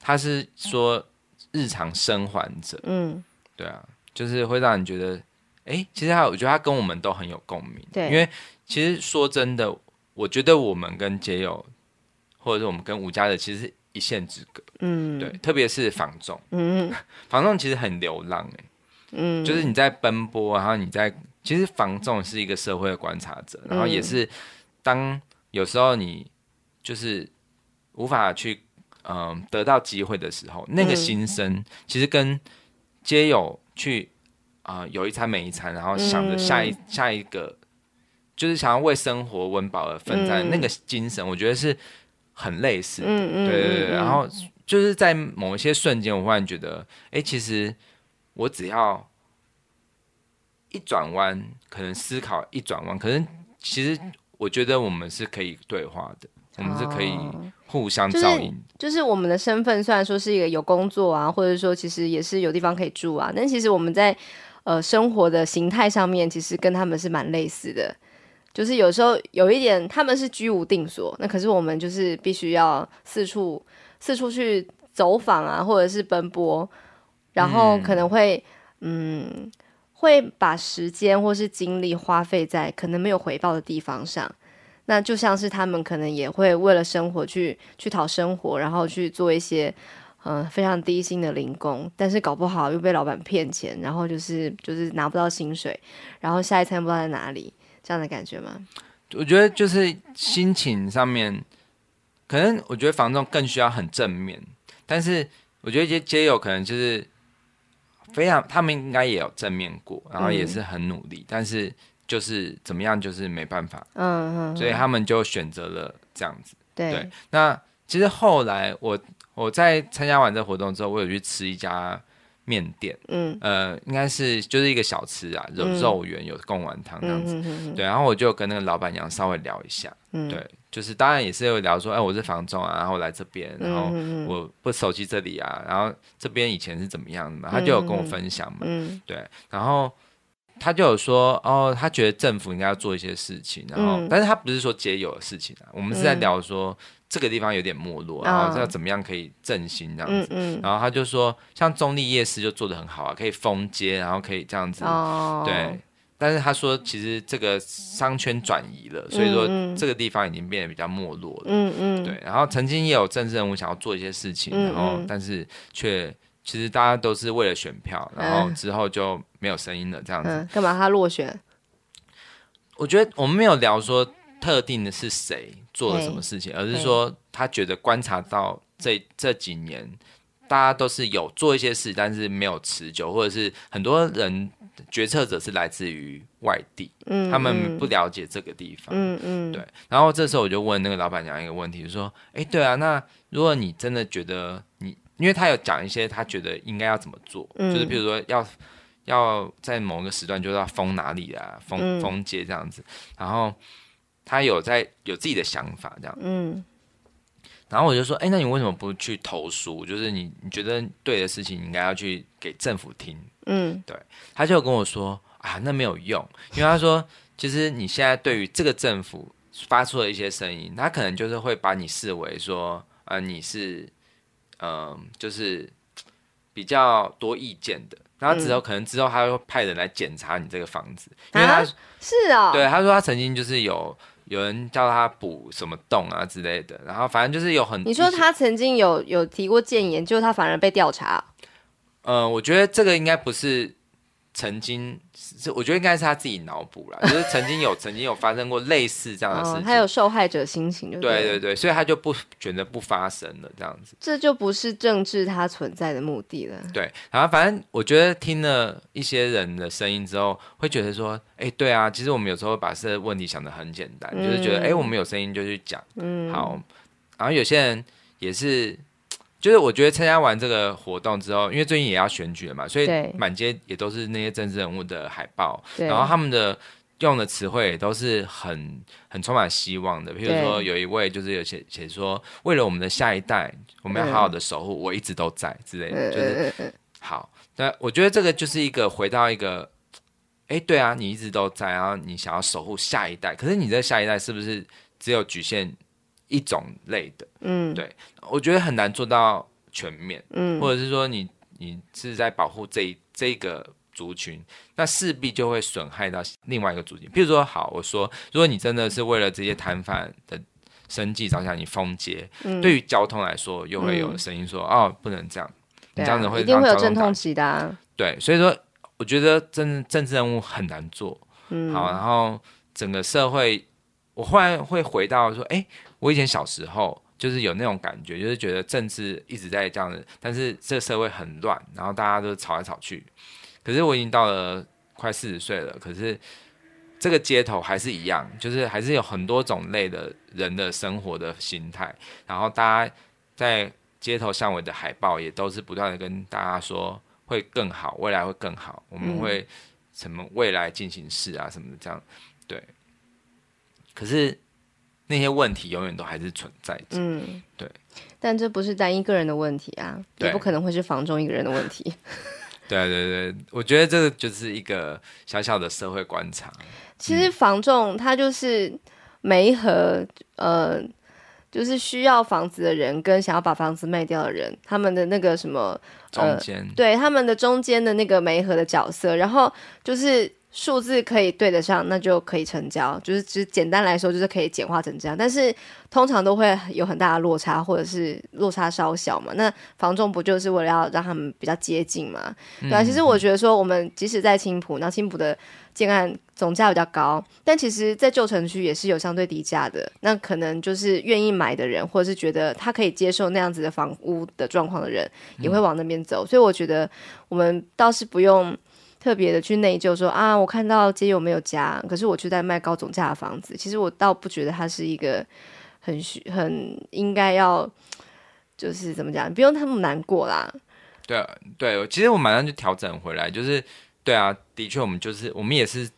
它是说日常生还者，嗯，对啊，就是会让你觉得，哎，其实他，我觉得他跟我们都很有共鸣，对，因为其实说真的，我觉得我们跟街友，或者是我们跟吴家的，其实。一线之隔，嗯，对，特别是房仲，嗯，房仲其实很流浪，欸，嗯，就是你在奔波，然后你在，其实房仲是一个社会的观察者，然后也是当有时候你就是无法去，嗯、呃，得到机会的时候，那个心声其实跟街友去啊、呃，有一餐没一餐，然后想着下一、嗯、下一个，就是想要为生活温饱而奋战，那个精神，我觉得是。很类似，的。嗯，对对对，然后就是在某一些瞬间，我忽然觉得，哎，其实我只要一转弯，可能思考一转弯，可能其实我觉得我们是可以对话的，我们是可以互相照应。就是我们的身份虽然说是一个有工作啊，或者说其实也是有地方可以住啊，但其实我们在呃生活的形态上面，其实跟他们是蛮类似的。就是有时候有一点，他们是居无定所，那可是我们就是必须要四处四处去走访啊，或者是奔波，然后可能会嗯，嗯会把时间或是精力花费在可能没有回报的地方上。那就像是他们可能也会为了生活去去讨生活，然后去做一些嗯、呃、非常低薪的零工，但是搞不好又被老板骗钱，然后就是就是拿不到薪水，然后下一餐不知道在哪里。这样的感觉吗？我觉得就是心情上面，可能我觉得房仲更需要很正面，但是我觉得街街友可能就是非常，他们应该也有正面过，然后也是很努力，嗯、但是就是怎么样，就是没办法，嗯嗯，所以他们就选择了这样子。对，对，那其实后来我我在参加完这活动之后，我有去吃一家。面店，嗯，呃，应该是就是一个小吃啊，有肉圆有贡丸汤这样子，嗯、哼哼对，然后我就跟那个老板娘稍微聊一下，嗯、对，就是当然也是有聊说，哎，我是房仲啊，然后来这边，然后我不熟悉这里啊，然后这边以前是怎么样的嘛，他就有跟我分享嘛，嗯、对，然后他就有说，哦，他觉得政府应该要做一些事情，然后，嗯、但是他不是说解有的事情啊，我们是在聊说。这个地方有点没落，然后要怎么样可以振兴这样子？然后他就说，像中立夜市就做的很好啊，可以封街，然后可以这样子。哦、对，但是他说，其实这个商圈转移了，所以说这个地方已经变得比较没落了。嗯嗯。对，然后曾经也有政治人物想要做一些事情，然后但是却其实大家都是为了选票，然后之后就没有声音了这样子。嗯、干嘛他落选？我觉得我们没有聊说。特定的是谁做了什么事情，而是说他觉得观察到这这几年，大家都是有做一些事，但是没有持久，或者是很多人决策者是来自于外地，嗯，他们不了解这个地方，嗯嗯，对。然后这时候我就问那个老板娘一个问题，就说：“哎，对啊，那如果你真的觉得你，因为他有讲一些他觉得应该要怎么做，就是比如说要要在某个时段就要封哪里啊，封封街这样子，然后。”他有在有自己的想法，这样，嗯，然后我就说，哎，那你为什么不去投诉？就是你你觉得对的事情，你应该要去给政府听，嗯，对。他就跟我说，啊，那没有用，因为他说，其实你现在对于这个政府发出的一些声音，他可能就是会把你视为说，呃，你是，嗯、呃，就是比较多意见的。然后之后可能之后他会派人来检查你这个房子，因为他是啊，对，他说他曾经就是有。有人叫他补什么洞啊之类的，然后反正就是有很。你说他曾经有有提过建言，就他反而被调查。嗯，我觉得这个应该不是。曾经是，我觉得应该是他自己脑补了，就是曾经有 曾经有发生过类似这样的事情，他、哦、有受害者心情就对，对对对，所以他就不选择不发声了，这样子，这就不是政治它存在的目的了。对，然后反正我觉得听了一些人的声音之后，会觉得说，哎，对啊，其实我们有时候会把这个问题想的很简单，嗯、就是觉得，哎，我们有声音就去讲，嗯，好，然后有些人也是，就是我觉得参加完这个活动之后，因为最近也要选举了嘛，所以满街也都是那些政治人物的海报，然后他们的用的词汇也都是很很充满希望的。譬如说，有一位就是有写写说，为了我们的下一代，我们要好好的守护，我一直都在之类的，就是好。那我觉得这个就是一个回到一个。哎，对啊，你一直都在，然后你想要守护下一代，可是你这下一代是不是只有局限一种类的？嗯，对，我觉得很难做到全面，嗯，或者是说你你是在保护这一这个族群，那势必就会损害到另外一个族群。譬如说，好，我说，如果你真的是为了这些摊贩的生计着想，你封街，嗯，对于交通来说，又会有声音说，嗯，哦，不能这样，你这样子会让一定会有阵痛期的啊，对，所以说。我觉得政政治任务很难做，嗯，好，然后整个社会，我忽然会回到说，哎，我以前小时候就是有那种感觉，就是觉得政治一直在这样子，但是这社会很乱，然后大家都吵来吵去。可是我已经到了快四十岁了，可是这个街头还是一样，就是还是有很多种类的人的生活的心态，然后大家在街头巷尾的海报也都是不断的跟大家说。会更好，未来会更好。我们会什么未来进行式啊什么的，这样对。可是那些问题永远都还是存在着。嗯，对。但这不是单一个人的问题啊，也不可能会是房中一个人的问题。对对对，我觉得这个就是一个小小的社会观察。其实房仲他就是媒合呃。就是需要房子的人跟想要把房子卖掉的人，他们的那个什么中间、呃，对他们的中间的那个媒合的角色，然后就是数字可以对得上，那就可以成交。就是只简单来说，就是可以简化成这样。但是通常都会有很大的落差，或者是落差稍小嘛。那房仲不就是为了要让他们比较接近嘛？对啊，其实我觉得说，我们即使在青浦，那青浦的。建案总价比较高，但其实，在旧城区也是有相对低价的。那可能就是愿意买的人，或者是觉得他可以接受那样子的房屋的状况的人，也会往那边走。嗯。所以我觉得我们倒是不用特别的去内疚说，说啊，我看到街友没有家，可是我却在卖高总价的房子。其实我倒不觉得它是一个很需很应该要，就是怎么讲，不用那么难过啦。对对，其实我马上就调整回来，就是。对啊，的确，我们就是我们也是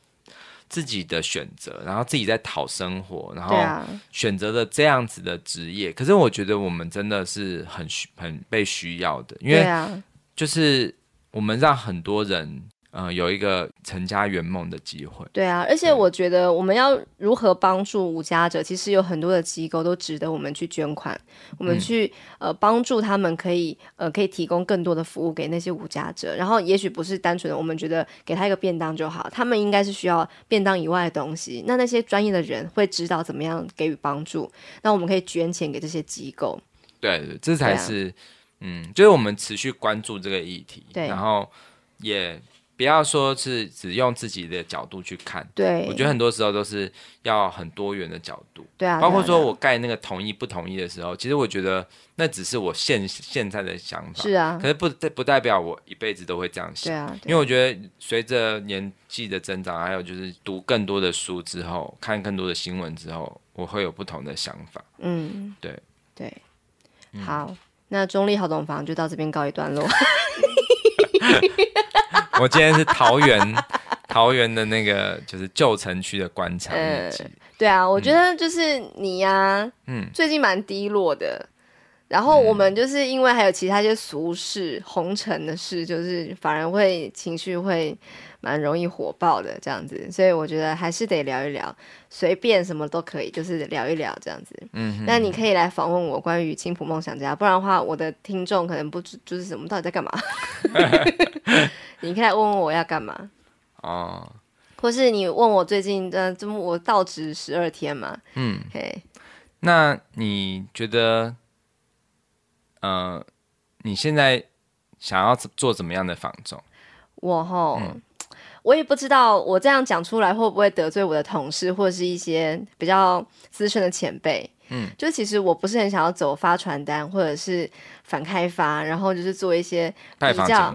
自己的选择，然后自己在讨生活，然后选择了这样子的职业。可是我觉得我们真的是很需很被需要的，因为就是我们让很多人。嗯、呃，有一个成家圆梦的机会。对啊，而且我觉得我们要如何帮助无家者，其实有很多的机构都值得我们去捐款，我们去呃帮助他们，可以呃可以提供更多的服务给那些无家者。然后也许不是单纯的我们觉得给他一个便当就好，他们应该是需要便当以外的东西。那那些专业的人会知道怎么样给予帮助，那我们可以捐钱给这些机构。对，这才是、啊、嗯，就是我们持续关注这个议题，对，然后也。不要说是只用自己的角度去看，对，我觉得很多时候都是要很多元的角度，对啊，包括说我盖那个同意不同意的时候，其实我觉得那只是我现现在的想法，是啊，可是不不代表我一辈子都会这样想，对啊，因为我觉得随着年纪的增长，还有就是读更多的书之后，看更多的新闻之后，我会有不同的想法，嗯，对。对，好，嗯，那中立好懂房就到这边告一段落。我今天是桃园，桃园的那个就是旧城区的观察。嗯，对啊，我觉得就是你呀、啊，嗯，最近蛮低落的。然后我们就是因为还有其他一些俗事、红尘的事，就是反而会情绪会蛮容易火爆的这样子，所以我觉得还是得聊一聊，随便什么都可以，就是聊一聊这样子。嗯，那你可以来访问我关于青浦梦想家，不然的话，我的听众可能不知就是什么到底在干嘛。你可以来问问我要干嘛哦，或是你问我最近的，这么我到职十二天嘛？嗯，嘿，那你觉得？呃，你现在想要做怎么样的房仲？我齁，嗯，我也不知道，我这样讲出来会不会得罪我的同事或者是一些比较资深的前辈？嗯，就其实我不是很想要走发传单或者是反开发，然后就是做一些比较，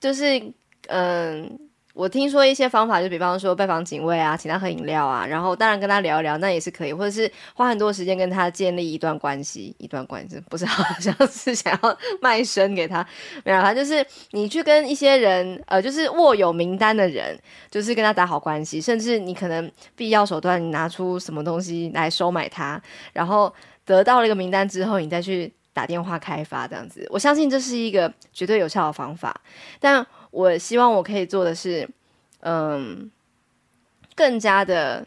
就是嗯。我听说一些方法，就比方说拜访警卫啊，请他喝饮料啊，然后当然跟他聊一聊，那也是可以，或者是花很多时间跟他建立一段关系，一段关系不是 好像是想要卖身给他，没有，他就是你去跟一些人，呃，就是握有名单的人，就是跟他打好关系，甚至你可能必要手段，你拿出什么东西来收买他，然后得到了一个名单之后，你再去打电话开发这样子，我相信这是一个绝对有效的方法，但。我希望我可以做的是，嗯，更加的、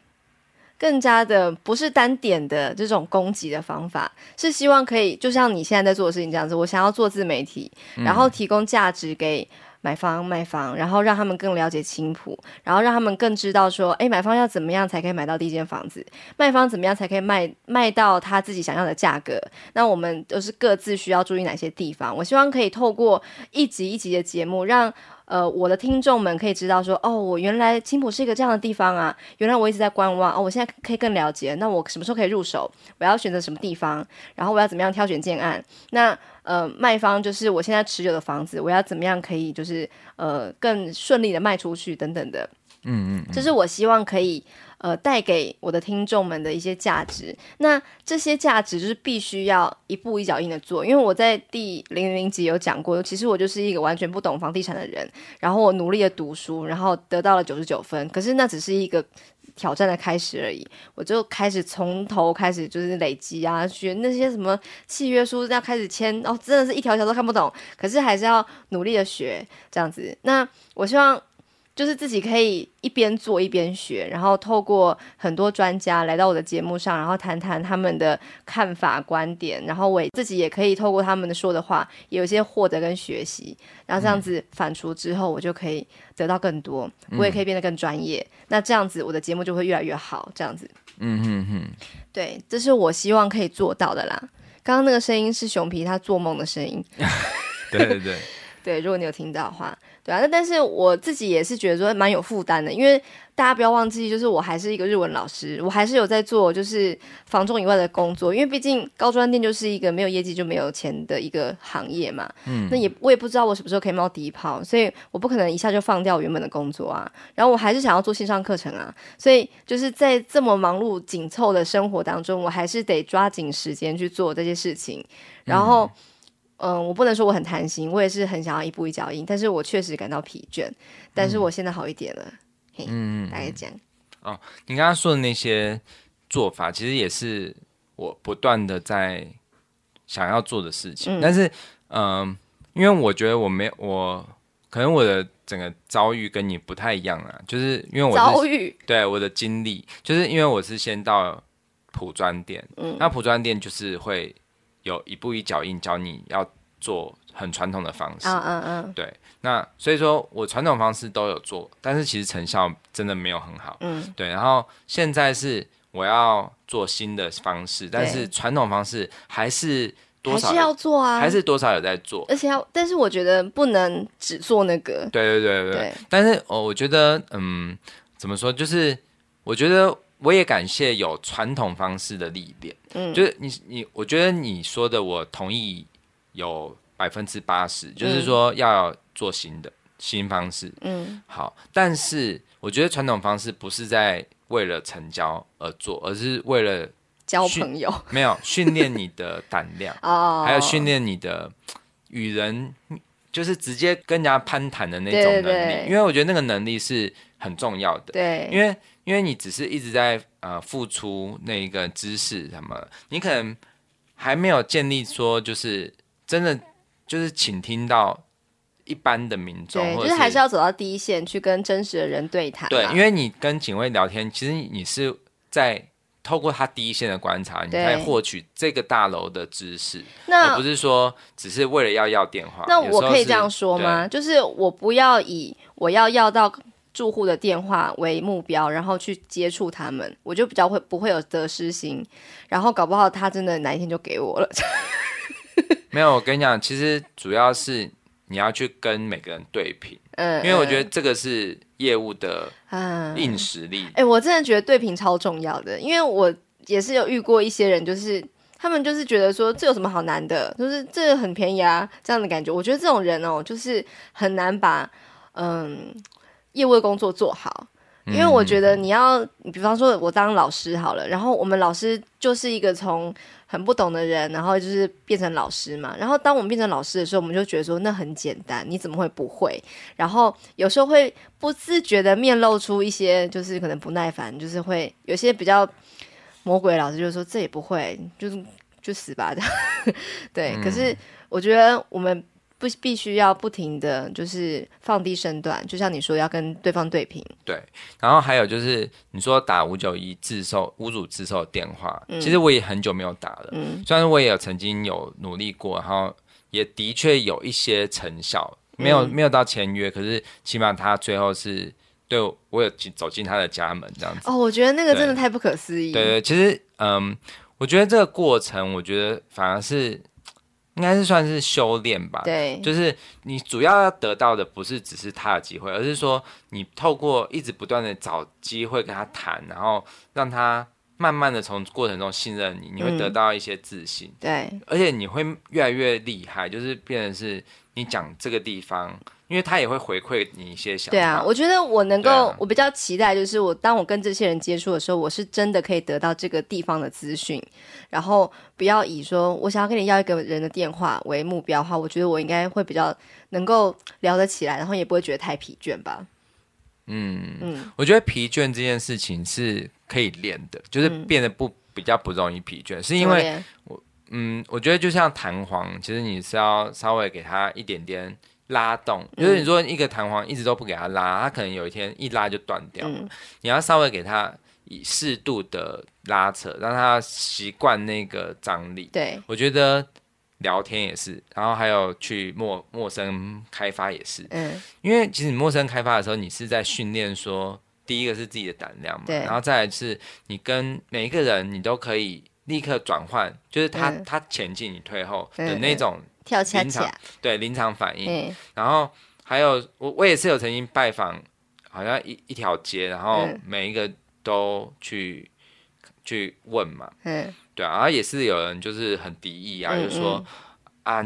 更加的不是单点的这种攻击的方法，是希望可以就像你现在在做的事情这样子，我想要做自媒体，然后提供价值给。买房卖房，然后让他们更了解青浦，然后让他们更知道说，哎，买方要怎么样才可以买到第一间房子？卖方怎么样才可以卖卖到他自己想要的价格？那我们都是各自需要注意哪些地方？我希望可以透过一集一集的节目，让呃我的听众们可以知道说，哦，我原来青浦是一个这样的地方啊，原来我一直在观望哦，我现在可以更了解，那我什么时候可以入手？我要选择什么地方？然后我要怎么样挑选建案？那呃，卖方就是我现在持有的房子，我要怎么样可以就是呃更顺利的卖出去等等的，嗯，嗯嗯，这是我希望可以呃带给我的听众们的一些价值。那这些价值就是必须要一步一脚印的做，因为我在第零零零集有讲过，其实我就是一个完全不懂房地产的人，然后我努力的读书，然后得到了九十九分，可是那只是一个。挑战的开始而已，我就开始从头开始就是累积啊，学那些什么契约书要开始签，哦，真的是一条条都看不懂，可是还是要努力的学这样子。那我希望。就是自己可以一边做一边学，然后透过很多专家来到我的节目上，然后谈谈他们的看法观点，然后我自己也可以透过他们的说的话，有一些获得跟学习，然后这样子反刍之后，我就可以得到更多，我也可以变得更专业。嗯、那这样子我的节目就会越来越好。这样子，嗯哼哼，对，这是我希望可以做到的啦。刚刚那个声音是熊皮他做梦的声音，对 对对。对，如果你有听到的话，对啊，那但是我自己也是觉得说蛮有负担的，因为大家不要忘记，就是我还是一个日文老师，我还是有在做就是房仲以外的工作，因为毕竟高专店就是一个没有业绩就没有钱的一个行业嘛。嗯，那也我也不知道我什么时候可以冒第一炮，所以我不可能一下就放掉原本的工作啊。然后我还是想要做线上课程啊，所以就是在这么忙碌紧凑的生活当中，我还是得抓紧时间去做这些事情，然后。嗯嗯，我不能说我很贪心，我也是很想要一步一脚印，但是我确实感到疲倦。但是我现在好一点了，嗯、嘿，嗯，大概这样哦，你刚刚说的那些做法，其实也是我不断的在想要做的事情。嗯、但是，嗯、呃，因为我觉得我没我可能我的整个遭遇跟你不太一样啊，就是因为我遭遇对我的经历，就是因为我是先到普专店，嗯，那普专店就是会。有一步一脚印教你要做很传统的方式，嗯嗯嗯，对，那所以说我传统方式都有做，但是其实成效真的没有很好，嗯，对。然后现在是我要做新的方式，但是传统方式还是多少还是要做啊，还是多少有在做，而且要，但是我觉得不能只做那个，对对对对，对。但是哦，我觉得嗯，怎么说，就是我觉得。我也感谢有传统方式的历练，嗯，就是你你，我觉得你说的我同意有百分之八十，就是说要做新的新方式，嗯，好，但是我觉得传统方式不是在为了成交而做，而是为了交朋友，没有训练你的胆量 哦，还有训练你的与人，就是直接跟人家攀谈的那种能力，因为我觉得那个能力是很重要的，对，因为。因为你只是一直在呃付出那一个知识什么，你可能还没有建立说就是真的就是倾听到一般的民众，对，就是还是要走到第一线去跟真实的人对谈。对，因为你跟警卫聊天，其实你是在透过他第一线的观察，你才获取这个大楼的知识，那而不是说只是为了要要电话。那我可以这样说吗？就是我不要以我要要到。住户的电话为目标，然后去接触他们，我就比较会不会有得失心，然后搞不好他真的哪一天就给我了。没有，我跟你讲，其实主要是你要去跟每个人对平，嗯，因为我觉得这个是业务的硬实力。哎、嗯欸，我真的觉得对平超重要的，因为我也是有遇过一些人，就是他们就是觉得说这有什么好难的，就是这个很便宜啊，这样的感觉。我觉得这种人哦，就是很难把嗯。业务的工作做好。因为我觉得你要，比方说我当老师好了，然后我们老师就是一个从很不懂的人，然后就是变成老师嘛。然后当我们变成老师的时候，我们就觉得说那很简单，你怎么会不会？然后有时候会不自觉的面露出一些就是可能不耐烦，就是会有些比较魔鬼的老师就是说这也不会，就是就死吧这样。对，可是我觉得我们。不必须要不停的就是放低身段，就像你说要跟对方对平。对，然后还有就是你说打五九一自售侮辱自售电话，嗯，其实我也很久没有打了。嗯，虽然我也有曾经有努力过，然后也的确有一些成效，没有、嗯、没有到签约，可是起码他最后是对我，我有走进他的家门这样子。哦，我觉得那个真的太不可思议。对对，其实嗯，我觉得这个过程，我觉得反而是。应该是算是修炼吧，对，就是你主要要得到的不是只是他的机会，而是说你透过一直不断的找机会跟他谈，然后让他慢慢的从过程中信任你，你会得到一些自信，嗯、对，而且你会越来越厉害，就是变成是你讲这个地方。因为他也会回馈你一些想法。对啊，我觉得我能够，啊、我比较期待，就是我当我跟这些人接触的时候，我是真的可以得到这个地方的资讯，然后不要以说我想要跟你要一个人的电话为目标的话，我觉得我应该会比较能够聊得起来，然后也不会觉得太疲倦吧。嗯嗯，我觉得疲倦这件事情是可以练的，就是变得不比较不容易疲倦，嗯、是因为我嗯，我觉得就像弹簧，其实你是要稍微给他一点点。拉动，就是你说一个弹簧一直都不给它拉，它可能有一天一拉就断掉了。嗯、你要稍微给它以适度的拉扯，让它习惯那个张力。对，我觉得聊天也是，然后还有去陌陌生开发也是。嗯，因为其实你陌生开发的时候，你是在训练说，第一个是自己的胆量嘛，然后再来是你跟每一个人，你都可以立刻转换，就是他、嗯、他前进，你退后的那种。跳恰恰，对临场反应，嗯、然后还有我我也是有曾经拜访，好像一一条街，然后每一个都去、嗯、去问嘛，嗯，对啊，然后也是有人就是很敌意啊，嗯、就说啊，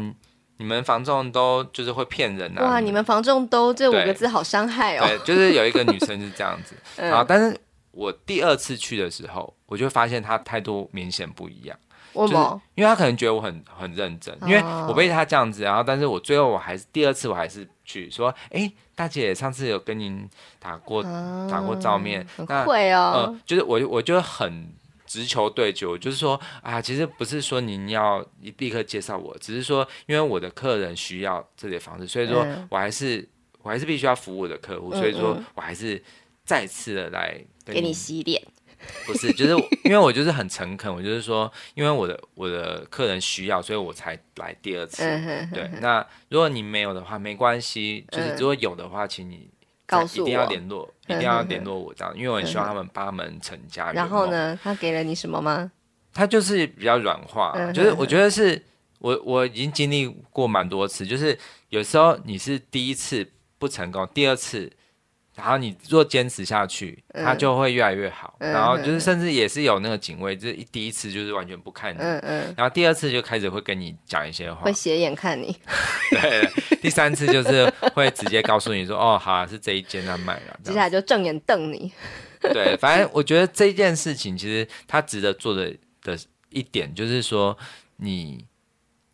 你们房仲都就是会骗人啊，哇，你们。房仲都这五个字好伤害哦，对，就是有一个女生是这样子，嗯、然后但是我第二次去的时候，我就发现她态度明显不一样。就是因为他可能觉得我很很认真，因为我被他这样子，然后但是我最后我还是第二次我还是去说，哎，大姐上次有跟您打过打过照面，那会哦，嗯，就是我我就很直球对决，就是说啊，其实不是说您要立刻介绍我，只是说因为我的客人需要这些方式，所以说我还是我还是必须要服务我的客户，所以说我还是再次的来给你洗脸。不是，就是因为我就是很诚恳，我就是说，因为我的我的客人需要，所以我才来第二次。对，那如果你没有的话，没关系，就是如果有的话，请你告诉我，一定要联络，一定要联络我这样，因为我很希望他们帮他们成家。然后呢，他给了你什么吗？他就是比较软化，就是我觉得是我我已经经历过蛮多次，就是有时候你是第一次不成功，第二次。然后你若坚持下去，他就会越来越好。嗯、然后就是甚至也是有那个警卫，就是第一次就是完全不看你，嗯嗯、然后第二次就开始会跟你讲一些话，会斜眼看你。对，第三次就是会直接告诉你说：“哦，好、啊，是这一间在卖了。”接下来就正眼瞪你。对，反正我觉得这件事情其实它值得做的的一点就是说你。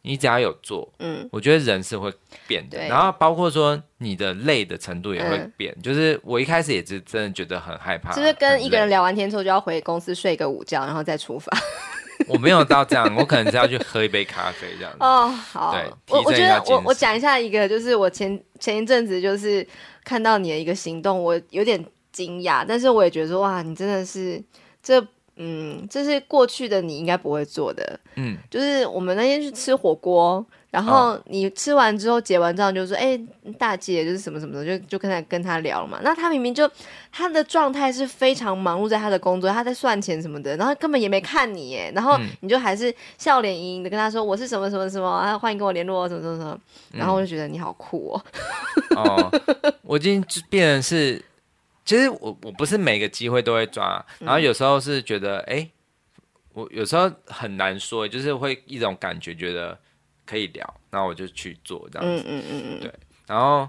你只要有做，嗯，我觉得人是会变的，然后包括说你的累的程度也会变。嗯、就是我一开始也是真的觉得很害怕，就是跟一个人聊完天之后就要回公司睡个午觉，然后再出发。我没有到这样，我可能是要去喝一杯咖啡这样子。哦，好，对，我我觉得我我讲一下一个，就是我前前一阵子就是看到你的一个行动，我有点惊讶，但是我也觉得说哇，你真的是这。嗯，这是过去的你应该不会做的。嗯，就是我们那天去吃火锅，然后你吃完之后结完账就说：“哎、哦，大姐，就是什么什么的，就就跟他跟他聊了嘛。”那他明明就他的状态是非常忙碌在他的工作，他在算钱什么的，然后根本也没看你耶，然后你就还是笑脸盈盈的跟他说：“我是什么什么什么，啊，欢迎跟我联络，什么什么什么。”然后我就觉得你好酷哦。哦，我已经变成是。其实我我不是每个机会都会抓，然后有时候是觉得，哎、我有时候很难说，就是会一种感觉，觉得可以聊，然后我就去做这样子。嗯嗯嗯嗯。对，然后，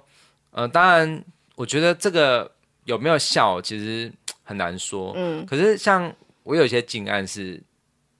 呃，当然，我觉得这个有没有效，其实很难说。嗯，可是像我有一些经案是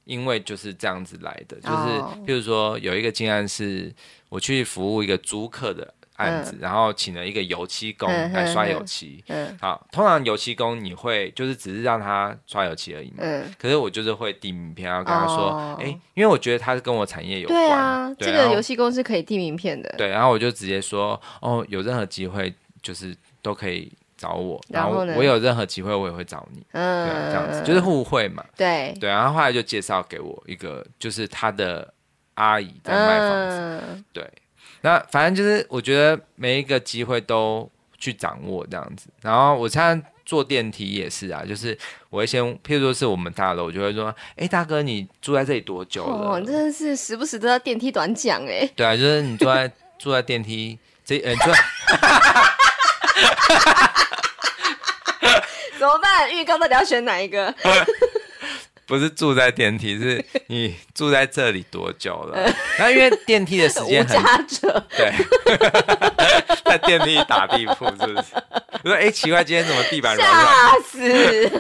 因为就是这样子来的，就是譬如说有一个经案是我去服务一个租客的。案子，然后请了一个油漆工来刷油漆。嗯，好，通常油漆工你会就是只是让他刷油漆而已嘛。嗯，可是我就是会递名片，然后跟他说，哎，因为我觉得他是跟我产业有关。对啊，这个油漆工是可以递名片的。对，然后我就直接说，哦，有任何机会就是都可以找我，然后我有任何机会我也会找你。嗯，对，这样子就是互惠嘛。对对，然后后来就介绍给我一个，就是他的阿姨在卖房子。对。那反正就是，我觉得每一个机会都去掌握这样子。然后我现在坐电梯也是啊，就是我会先，譬如说是我们大楼，我就会说：“哎、欸，大哥，你住在这里多久了？”哦，真的是时不时都要电梯短讲哎。对啊，就是你坐在坐在电梯这，呃，坐。怎么办？浴缸到底要选哪一个？不是住在电梯，是你住在这里多久了？那因为电梯的时间很长，对，在电梯打地铺是不是？我说哎、欸，奇怪，今天怎么地板软软？吓死！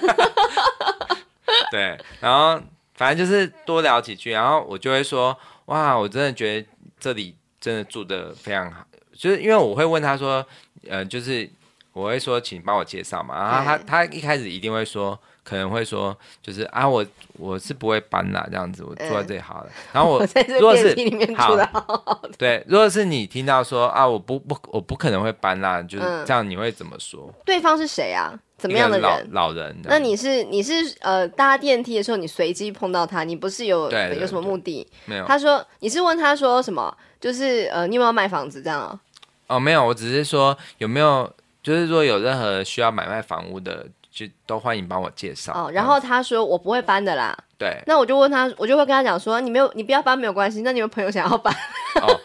对，然后反正就是多聊几句，然后我就会说，哇，我真的觉得这里真的住的非常好，就是因为我会问他说，呃，就是我会说，请帮我介绍嘛，然后他他一开始一定会说。可能会说，就是啊，我我是不会搬啦，这样子，我住在这里好了。嗯、然后我，我在这电梯里面住的好好。对，如果是你听到说啊，我不不，我不可能会搬啦，就是这样，你会怎么说？嗯、对方是谁啊？怎么样的人？老，老人。那你是你是呃搭电梯的时候，你随机碰到他，你不是有有什么目的？没有。他说你是问他说什么？就是呃，你有没有卖房子这样哦？哦，没有，我只是说有没有，就是说有任何需要买卖房屋的。就都欢迎帮我介绍哦。然后他说我不会搬的啦。对。那我就问他，我就会跟他讲说，你没有，你不要搬没有关系。那你们朋友想要搬？哦，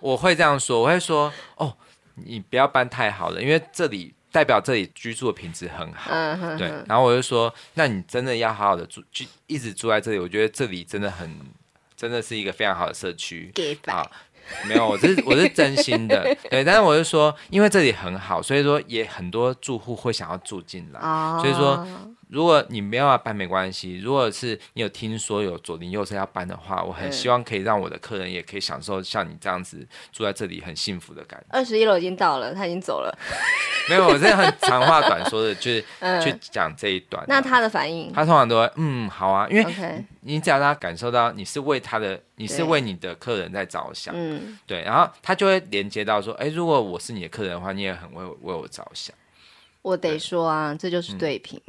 我会这样说，我会说哦，你不要搬太好了，因为这里代表这里居住的品质很好。嗯哼。对。然后我就说，那你真的要好好的住，就一直住在这里。我觉得这里真的很，真的是一个非常好的社区。给啊。没有，我是我是真心的，对，但是我是说，因为这里很好，所以说也很多住户会想要住进来，哦、所以说。如果你没有要搬没关系，如果是你有听说有左邻右舍要搬的话，我很希望可以让我的客人也可以享受像你这样子住在这里很幸福的感觉。二十一楼已经到了，他已经走了。没有，我是很长话短说的，就是 去讲这一段。那他的反应？他通常都会嗯好啊，因为你只要让他感受到你是为他的，你是为你的客人在着想，嗯，对，然后他就会连接到说，哎，如果我是你的客人的话，你也很为为我着想。我得说啊，这就是对平。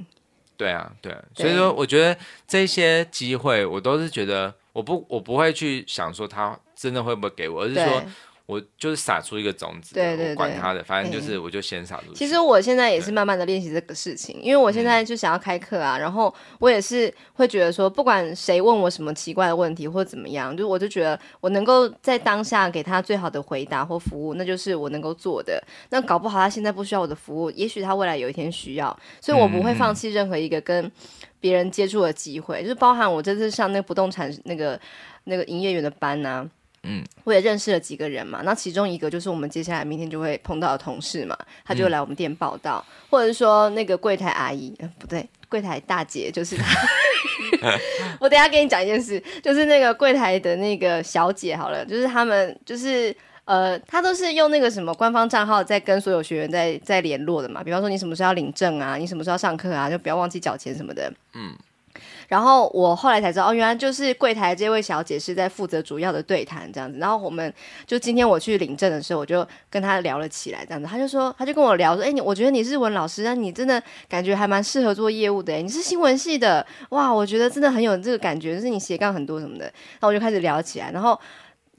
对啊，对啊，所以说我觉得这些机会，我都是觉得我不我不会去想说他真的会不会给我，而是说。我就是撒出一个种子，对对对，他的，反正就是我就先撒出去。其实我现在也是慢慢的练习这个事情，因为我现在就想要开课啊，然后我也是会觉得说，不管谁问我什么奇怪的问题或者怎么样，就我就觉得我能够在当下给他最好的回答或服务，那就是我能够做的。那搞不好他现在不需要我的服务，也许他未来有一天需要，所以我不会放弃任何一个跟别人接触的机会，就是包含我这次上那个不动产那个那个营业员的班啊。嗯，我也认识了几个人嘛，那其中一个就是我们接下来明天就会碰到的同事嘛，他就来我们店报道，嗯、或者是说那个柜台阿姨，呃、不对，柜台大姐就是他。我等下跟你讲一件事，就是那个柜台的那个小姐，好了，就是他们就是呃，他都是用那个什么官方账号在跟所有学员在在联络的嘛，比方说你什么时候要领证啊，你什么时候要上课啊，就不要忘记缴钱什么的，嗯。然后我后来才知道，哦，原来就是柜台这位小姐是在负责主要的对谈这样子。然后我们就今天我去领证的时候，我就跟她聊了起来，这样子。她就说，她就跟我聊说，哎，你我觉得你是日文老师，那你真的感觉还蛮适合做业务的。哎，你是新闻系的，哇，我觉得真的很有这个感觉，就是你斜杠很多什么的。然后我就开始聊起来，然后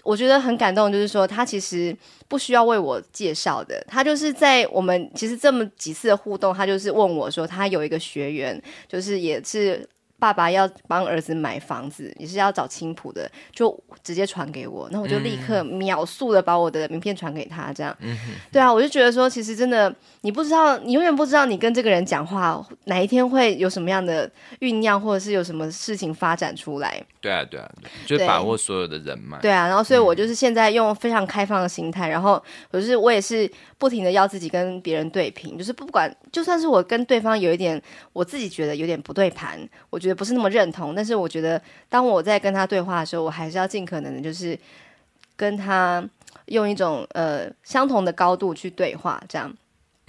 我觉得很感动，就是说她其实不需要为我介绍的，她就是在我们其实这么几次的互动，她就是问我说，她有一个学员，就是也是。爸爸要帮儿子买房子，也是要找青浦的，就直接传给我，那我就立刻秒速的把我的名片传给他，这样。嗯、对啊，我就觉得说，其实真的，你不知道，你永远不知道你跟这个人讲话哪一天会有什么样的酝酿，或者是有什么事情发展出来。对啊，对啊，就把握所有的人脉。对啊，然后所以我就是现在用非常开放的心态，嗯、然后可是我也是不停的要自己跟别人对平，就是不管就算是我跟对方有一点，我自己觉得有点不对盘，我觉得不是那么认同，但是我觉得当我在跟他对话的时候，我还是要尽可能的，就是跟他用一种呃相同的高度去对话，这样。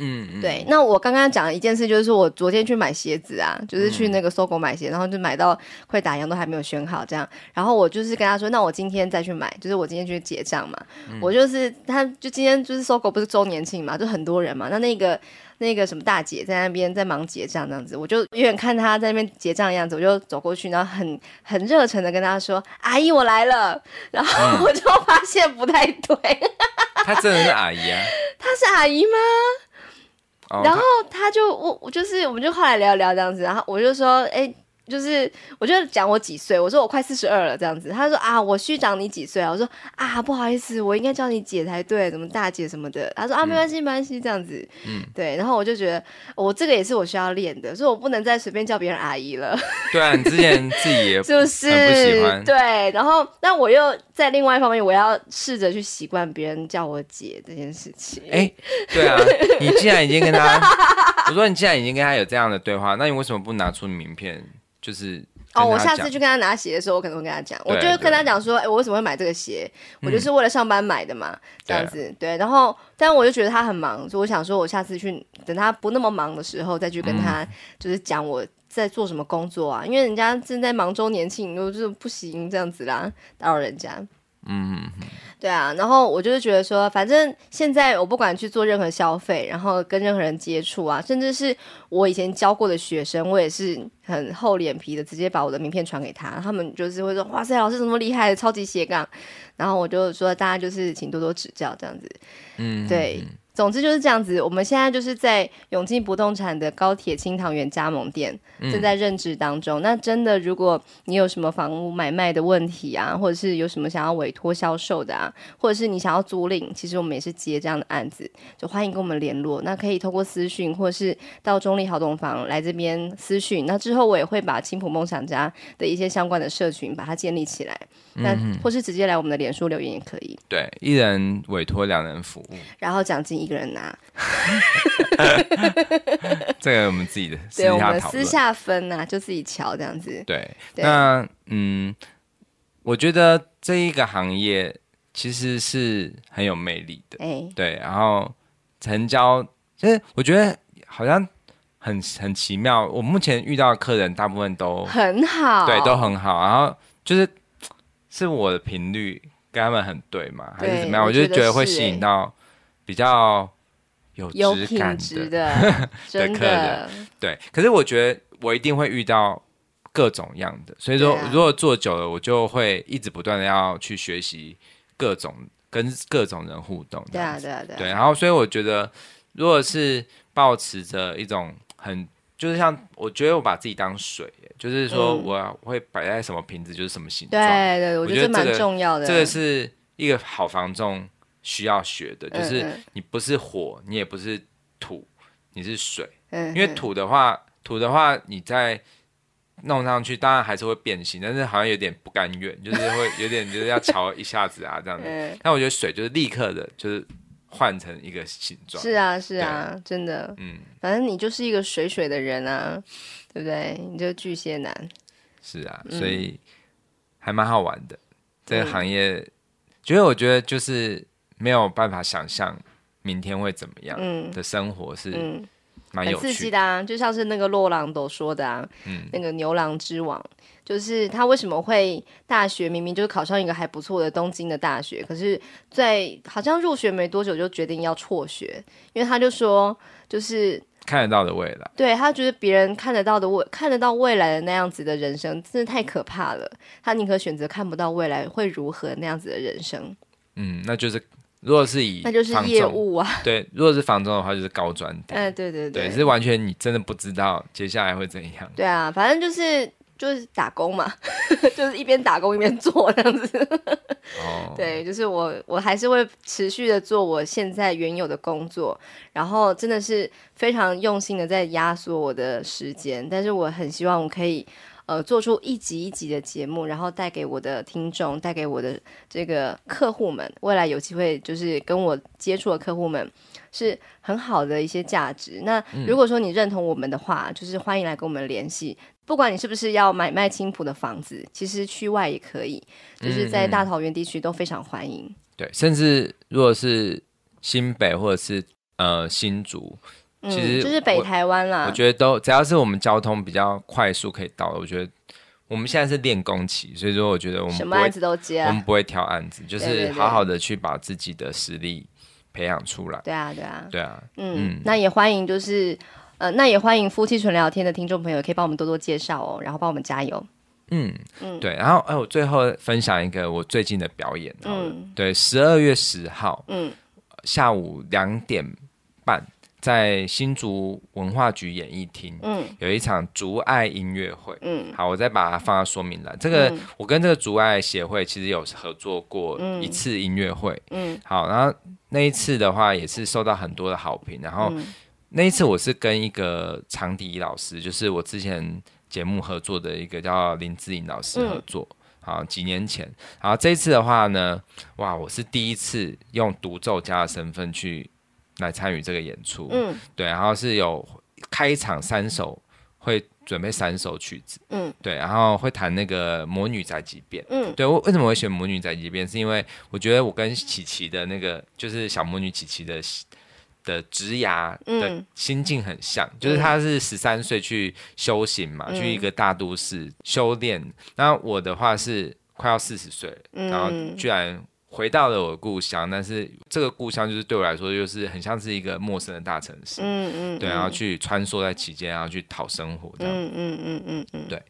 嗯，嗯，对。那我刚刚讲了一件事，就是我昨天去买鞋子啊，就是去那个 SOGO 买鞋，然后就买到快打烊都还没有选好这样。然后我就是跟他说，那我今天再去买，就是我今天去结账嘛。嗯、我就是他，就今天就是 SOGO 不是周年庆嘛，就很多人嘛。那那个那个什么大姐在那边在忙结账这样子，我就远远看她在那边结账的样子，我就走过去，然后很很热诚的跟她说：“阿姨，我来了。”然后我就发现不太对，她真的是阿姨啊？她是阿姨吗？然后她就我我就是我们就后来聊聊这样子，然后我就说，哎。就是，我就讲我几岁，我说我快四十二了这样子。他说啊，我虚长你几岁啊？我说啊，不好意思，我应该叫你姐才对，怎么大姐什么的。他说啊，没关系，没关系，这样子。嗯，对。然后我就觉得，我这个也是我需要练的，所以我不能再随便叫别人阿姨了。对啊，你之前自己也 就是很不喜欢。对，然后但我又在另外一方面，我要试着去习惯别人叫我姐这件事情。哎，对啊，你既然已经跟他，我说你既然已经跟他有这样的对话，那你为什么不拿出名片？就是哦，我下次去跟他拿鞋的时候，我可能会跟他讲，我就跟他讲说，哎，我为什么会买这个鞋？我就是为了上班买的嘛，这样子对。然后，但我就觉得他很忙，所以我想说，我下次去等他不那么忙的时候，再去跟他就是讲我在做什么工作啊，因为人家正在忙周年庆，我就是不行这样子啦，打扰人家。嗯。对啊，然后我就是觉得说，反正现在我不管去做任何消费，然后跟任何人接触啊，甚至是我以前教过的学生，我也是很厚脸皮的，直接把我的名片传给他，他们就是会说，哇塞，老师怎么厉害，超级斜杠，然后我就说，大家就是请多多指教，这样子，嗯，对。总之就是这样子，我们现在就是在永进不动产的高铁青塘园加盟店正在任职当中。嗯、那真的，如果你有什么房屋买卖的问题啊，或者是有什么想要委托销售的啊，或者是你想要租赁，其实我们也是接这样的案子，就欢迎跟我们联络。那可以透过私讯，或者是到中立好懂房来这边私讯。那之后我也会把青浦梦想家的一些相关的社群把它建立起来。那或是直接来我们的脸书留言也可以。对，一人委托两人服务，然后奖金一个人拿。这个我们自己的 私对，我们私下分啊，就自己瞧这样子。对，对那嗯，我觉得这一个行业其实是很有魅力的。哎，对，然后成交，其实我觉得好像很很奇妙。我目前遇到的客人大部分都很好，对，都很好。然后就是。是我的频率跟他们很对吗？还是怎么样？我就觉得会吸引到比较有质感的的 客人。对，可是我觉得我一定会遇到各种样的，所以说如果做久了，我就会一直不断的要去学习各种跟各种人互动。对啊，对啊，对。对，然后所以我觉得，如果是保持着一种很。就是像我觉得我把自己当水，就是说我会摆在什么瓶子，就是什么形状。对对，我觉得蛮重要的。这个是一个好房仲需要学的，就是你不是火，你也不是土，你是水。因为土的话，土的话，你在弄上去，当然还是会变形，但是好像有点不甘愿，就是会有点就是要潮一下子啊这样子。但我觉得水就是立刻的，就是。换成一个形状，是啊，是啊，真的，嗯，反正你就是一个水水的人啊，对不对？你就巨蟹男，是啊，所以还蛮好玩的。嗯、这个行业，觉得我觉得就是没有办法想象明天会怎么样的生活是蛮有趣的、嗯嗯、刺激的啊，就像是那个洛朗都说的啊，嗯，那个牛郎之王。就是他为什么会大学明明就是考上一个还不错的东京的大学，可是，在好像入学没多久就决定要辍学，因为他就说，就是看得到的未来，对，他觉得别人看得到的未看得到未来的那样子的人生真的太可怕了，他宁可选择看不到未来会如何那样子的人生。嗯，那就是如果是以那就是业务啊，对，如果是房中的话就是高专。哎，对对对，对，是完全你真的不知道接下来会怎样。对啊，反正就是。就是打工嘛，就是一边打工一边做这样子。哦，对，就是我我还是会持续的做我现在原有的工作，然后真的是非常用心的在压缩我的时间，但是我很希望我可以。呃，做出一集一集的节目，然后带给我的听众，带给我的这个客户们，未来有机会就是跟我接触的客户们，是很好的一些价值。那如果说你认同我们的话，嗯、就是欢迎来跟我们联系。不管你是不是要买卖青浦的房子，其实区外也可以，就是在大桃园地区都非常欢迎。对，甚至如果是新北或者是呃新竹。其实、嗯、就是北台湾啦，我觉得都只要是我们交通比较快速可以到的，我觉得我们现在是练功期，所以说我觉得我们什么案子都接，我们不会挑案子，就是好好的去把自己的实力培养出来。对啊，对啊，对啊，嗯，嗯，那也欢迎就是呃，那也欢迎夫妻纯聊天的听众朋友可以帮我们多多介绍哦，然后帮我们加油。嗯嗯，对，然后哎，我最后分享一个我最近的表演，嗯，对，十二月十号，嗯，下午两点半。在新竹文化局演艺厅，嗯，有一场竹爱音乐会，嗯，好，我再把它放到说明栏。这个、嗯、我跟这个竹爱协会其实有合作过一次音乐会，嗯，好，然后那一次的话也是受到很多的好评。然后那一次我是跟一个长笛老师，就是我之前节目合作的一个叫林志颖老师合作，好，几年前。然后这一次的话呢，哇，我是第一次用独奏家的身份去。来参与这个演出，嗯，对，然后是有开场三首，会准备三首曲子，嗯，对，然后会弹那个《魔女宅急便》，嗯，对，我为什么会选《魔女宅急便》？是因为我觉得我跟琪琪的那个，就是小魔女琪琪的的职涯的心境很像，嗯、就是她是十三岁去修行嘛，嗯、去一个大都市修炼，那我的话是快要四十岁，然后居然。回到了我的故乡，但是这个故乡就是对我来说，就是很像是一个陌生的大城市。嗯嗯，嗯对，然后去穿梭在其间，然后去讨生活这样。嗯嗯嗯嗯嗯，对。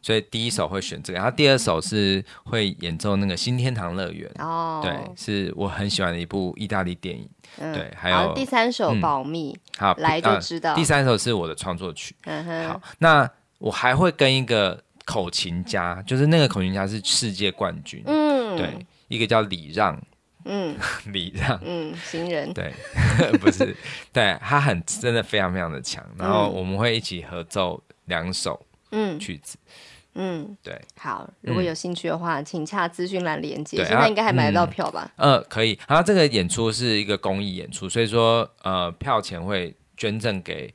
所以第一首会选这个，然后第二首是会演奏那个《新天堂乐园》。哦，对，是我很喜欢的一部意大利电影。嗯、对，还有第三首《保密》嗯。好，来就知道、呃。第三首是我的创作曲。嗯哼。好，那我还会跟一个口琴家，就是那个口琴家是世界冠军。嗯，对。一个叫礼让，嗯，礼让，嗯，行人，对，不是，对，他很真的非常非常的强，然后我们会一起合奏两首，嗯，曲子，嗯，对，好，如果有兴趣的话，请洽资讯栏连接，现在应该还买得到票吧？呃，可以，然后这个演出是一个公益演出，所以说，呃，票钱会捐赠给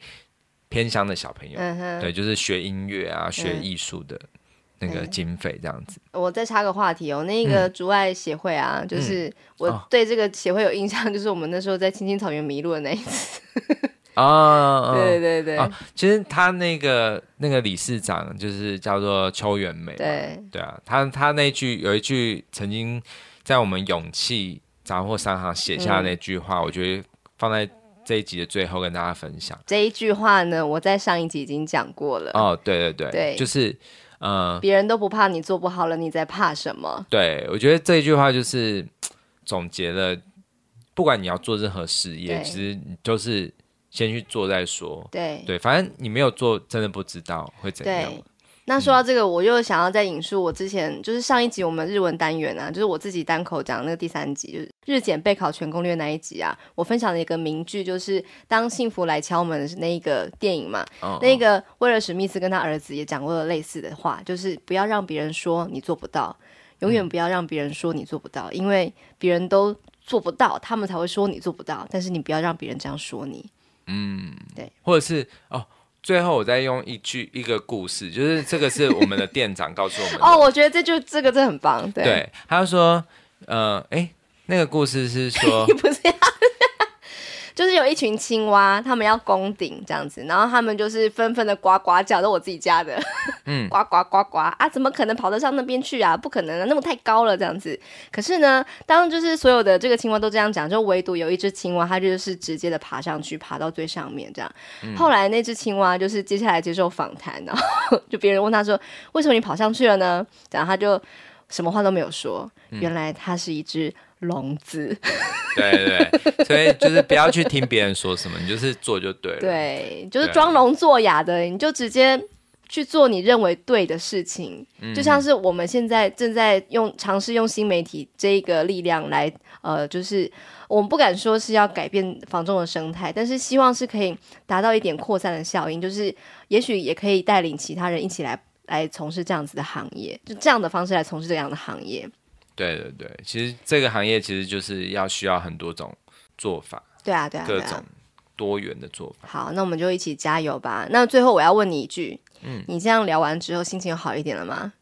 偏乡的小朋友，对，就是学音乐啊，学艺术的。那个经费这样子，我再插个话题哦。那个竹爱协会啊，嗯、就是我对这个协会有印象，就是我们那时候在青青草原迷路的那一次。啊，对对对，啊，其实他那个那个理事长就是叫做邱元美，对对啊，他他那句有一句曾经在我们勇气杂货商行写下的那句话，嗯、我觉得放在这一集的最后跟大家分享。这一句话呢，我在上一集已经讲过了。哦，对对对，对，就是。嗯，别人都不怕你做不好了，你在怕什么？对，我觉得这一句话就是总结了，不管你要做任何事业，其实就是先去做再说。对对，反正你没有做，真的不知道会怎样。那说到这个，我又想要再引述我之前就是上一集我们日文单元啊，就是我自己单口讲那个第三集，就是日检备考全攻略那一集啊，我分享了一个名句，就是当幸福来敲门的那一个电影嘛，哦哦。那个威尔史密斯跟他儿子也讲过了类似的话，就是不要让别人说你做不到，永远不要让别人说你做不到，嗯、因为别人都做不到，他们才会说你做不到，但是你不要让别人这样说你，嗯，对，或者是哦。最后，我再用一句一个故事，就是这个是我们的店长告诉我们的。哦，我觉得这就这个这很棒。对，对他说，呃，哎，那个故事是说，不是呀。就是有一群青蛙，他们要攻顶这样子，然后他们就是纷纷的呱呱叫，都我自己家的，嗯，呱呱呱呱啊，怎么可能跑得上那边去啊？不可能啊，那么太高了这样子。可是呢，当就是所有的这个青蛙都这样讲，就唯独有一只青蛙，它就是直接的爬上去，爬到最上面这样。嗯、后来那只青蛙就是接下来接受访谈，然后就别人问他说：“为什么你跑上去了呢？”然后他就什么话都没有说，原来它是一只。聋子，对对对，所以就是不要去听别人说什么，你就是做就对了。对，就是装聋作哑的，你就直接去做你认为对的事情，嗯、就像是我们现在正在用尝试用新媒体这一个力量来，呃，就是我们不敢说是要改变房仲的生态，但是希望是可以达到一点扩散的效应，就是也许也可以带领其他人一起来来从事这样子的行业，就这样的方式来从事这样的行业。对对对，其实这个行业其实就是要需要很多种做法。对啊，对啊，各种多元的做法。好，那我们就一起加油吧。那最后我要问你一句，嗯，你这样聊完之后心情好一点了吗？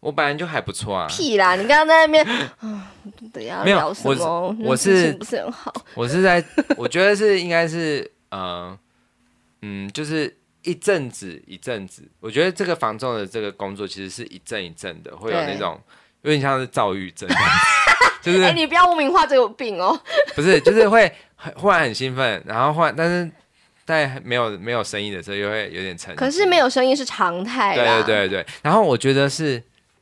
我本来就还不错啊。屁啦！你刚刚在那边 啊，等下聊什么？我我是不是很好？我是在，我觉得是应该是呃，嗯，就是一阵子一阵子。我觉得这个房仲的这个工作其实是一阵一阵的，会有那种有点像是躁郁症。就是，哎、欸，你不要污名化这个病哦。不是，就是会很忽然很兴奋，然后忽然，但是在没有没有声音的时候，又会有点沉。可是没有声音是常态。对对对对。然后我觉得是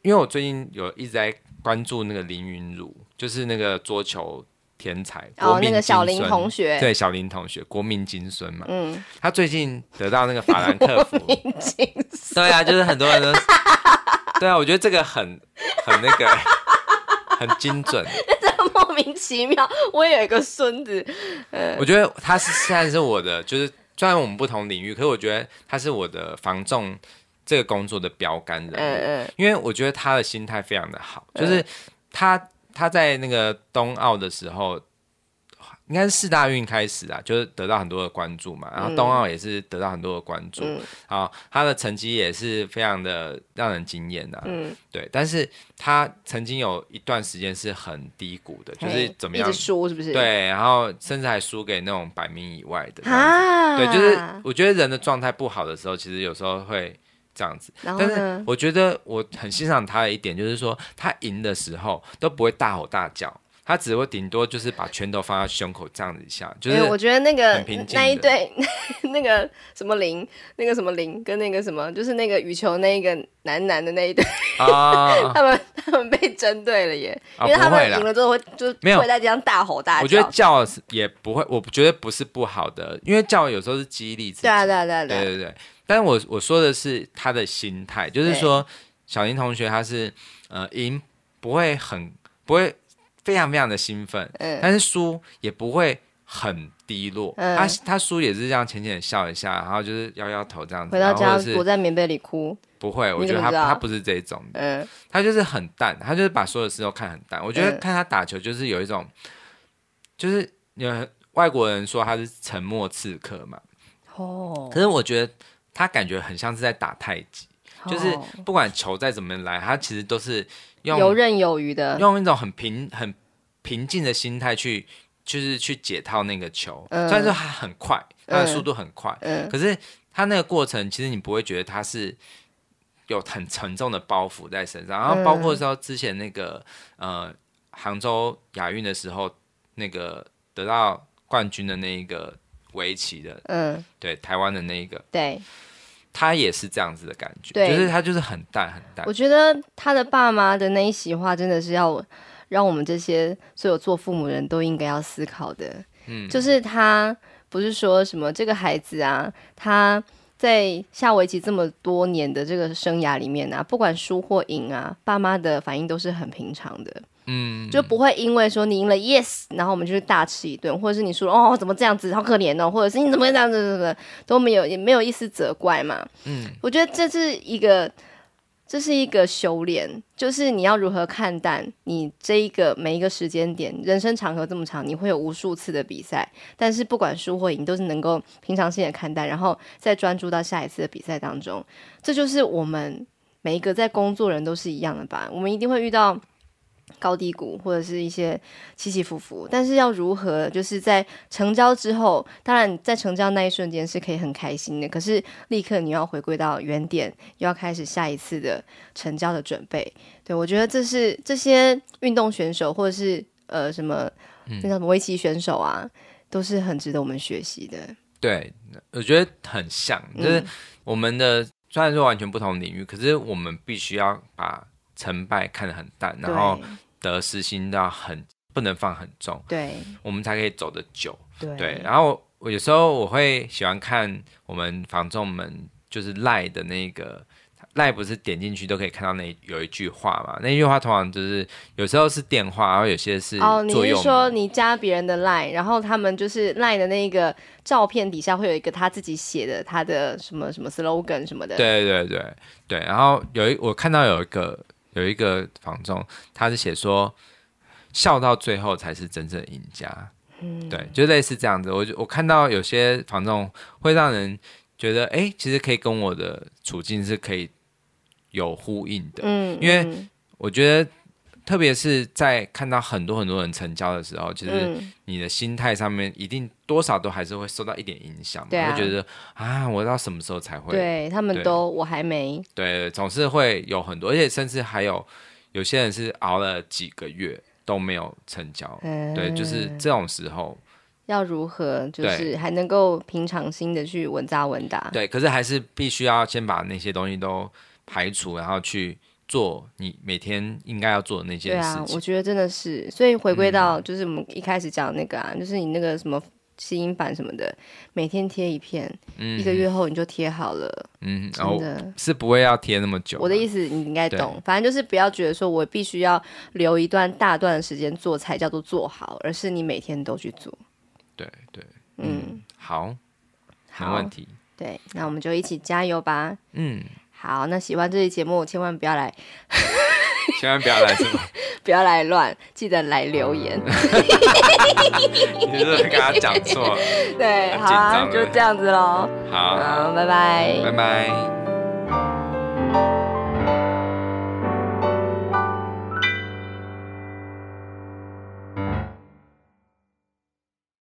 因为我最近有一直在关注那个林云儒，就是那个桌球天才，哦，那个小林同学，对，小林同学，国民金孙嘛。嗯。他最近得到那个法兰克福。国民金孙。对啊，就是很多人都。对啊，我觉得这个很很那个。很精准，这莫名其妙。我也有一个孙子，我觉得他是现在是我的，就是虽然我们不同领域，可是我觉得他是我的防重这个工作的标杆人物，嗯嗯，因为我觉得他的心态非常的好，就是他他在那个冬奥的时候。应该是四大运开始啊，就是得到很多的关注嘛，然后冬奥也是得到很多的关注，嗯、好，他的成绩也是非常的让人惊艳的，嗯，对，但是他曾经有一段时间是很低谷的，就是怎么样输是不是？对，然后甚至还输给那种百名以外的啊，对，就是我觉得人的状态不好的时候，其实有时候会这样子，但是我觉得我很欣赏他的一点，就是说他赢的时候都不会大吼大叫。他只会顶多就是把拳头放在胸口这样子一下，就是我觉得那个那一对 那个什么林，那个什么林跟那个什么，就是那个羽球那一个男男的那一对，啊、他们他们被针对了耶，因为他们赢了之后会就没有会在这样大吼大叫。我觉得叫也不会，我觉得不是不好的，因为叫有时候是激励自己。对啊对啊对啊对对对。但是我我说的是他的心态，就是说小林同学他是呃赢不会很不会。非常非常的兴奋，嗯，但是输也不会很低落，嗯、他他输也是这样浅浅笑一下，然后就是摇摇头这样子，回到家躲在棉被里哭，不会，我觉得他他不是这种的，嗯，他就是很淡，他就是把所有事都看很淡。我觉得看他打球就是有一种，嗯、就是有外国人说他是沉默刺客嘛，哦，可是我觉得他感觉很像是在打太极，哦、就是不管球再怎么来，他其实都是。用游刃有余的，用一种很平、很平静的心态去，就是去解套那个球。嗯、虽然说他很快，他的速度很快，嗯、可是他那个过程，其实你不会觉得他是有很沉重的包袱在身上。然后包括说之前那个呃杭州亚运的时候，那个得到冠军的那一个围棋的，嗯，对，台湾的那一个，对。他也是这样子的感觉，对就是他就是很淡很淡。我觉得他的爸妈的那一席话，真的是要让我们这些所有做父母人都应该要思考的。嗯，就是他不是说什么这个孩子啊，他在下围棋这么多年的这个生涯里面啊，不管输或赢啊，爸妈的反应都是很平常的。嗯，就不会因为说你赢了 yes，然后我们就是大吃一顿，或者是你输了哦，怎么这样子，好可怜哦，或者是你怎么会这样子，怎么都没有，也没有一丝责怪嘛。嗯，我觉得这是一个，这是一个修炼，就是你要如何看待你这一个每一个时间点，人生长河这么长，你会有无数次的比赛，但是不管输或赢，都是能够平常心的看待，然后再专注到下一次的比赛当中。这就是我们每一个在工作人都是一样的吧，我们一定会遇到。高低谷或者是一些起起伏伏，但是要如何就是在成交之后，当然在成交那一瞬间是可以很开心的，可是立刻你要回归到原点，又要开始下一次的成交的准备。对，我觉得这是这些运动选手或者是呃什么那叫什么围棋选手啊，都是很值得我们学习的。对，我觉得很像，就是我们的、嗯、虽然说完全不同领域，可是我们必须要把。成败看得很淡，然后得失心都要很不能放很重，对，我们才可以走得久。对，对，然后我有时候我会喜欢看我们房仲们就是赖的那个。赖不是点进去都可以看到那有一句话嘛？那句话通常就是有时候是电话，然后有些是哦。你是说你加别人的赖，然后他们就是赖的那个照片底下会有一个他自己写的他的什么什么 slogan 什么的？对对对对。然后有一我看到有一个有一个房仲，他是写说笑到最后才是真正的赢家。嗯，对，就类似这样子。我我看到有些房仲会让人觉得，哎，其实可以跟我的处境是可以。有呼应的，嗯，因为我觉得，特别是在看到很多很多人成交的时候，其实你的心态上面一定多少都还是会受到一点影响，会觉得啊，我到什么时候才会？对他们都我还没，对，总是会有很多，而且甚至还有有些人是熬了几个月都没有成交，嗯，对，就是这种时候。要如何，就是还能够平常心的去稳扎稳打，对，可是还是必须要先把那些东西都。排除，然后去做你每天应该要做的那件事情。对啊，我觉得真的是，所以回归到就是我们一开始讲那个啊，嗯、就是你那个什么吸音板什么的，每天贴一片，嗯、一个月后你就贴好了。嗯，真的、哦、是不会要贴那么久。我的意思你应该懂，反正就是不要觉得说我必须要留一段大段的时间做才叫做做好，而是你每天都去做。对对，嗯，嗯好，没问题。对，那我们就一起加油吧。嗯。好，那喜欢这期节目，千万不要来，千万不要来什么？不要来乱，记得来留言。你是不是跟他讲错？对，好啊，就这样子喽。好，拜拜，拜拜。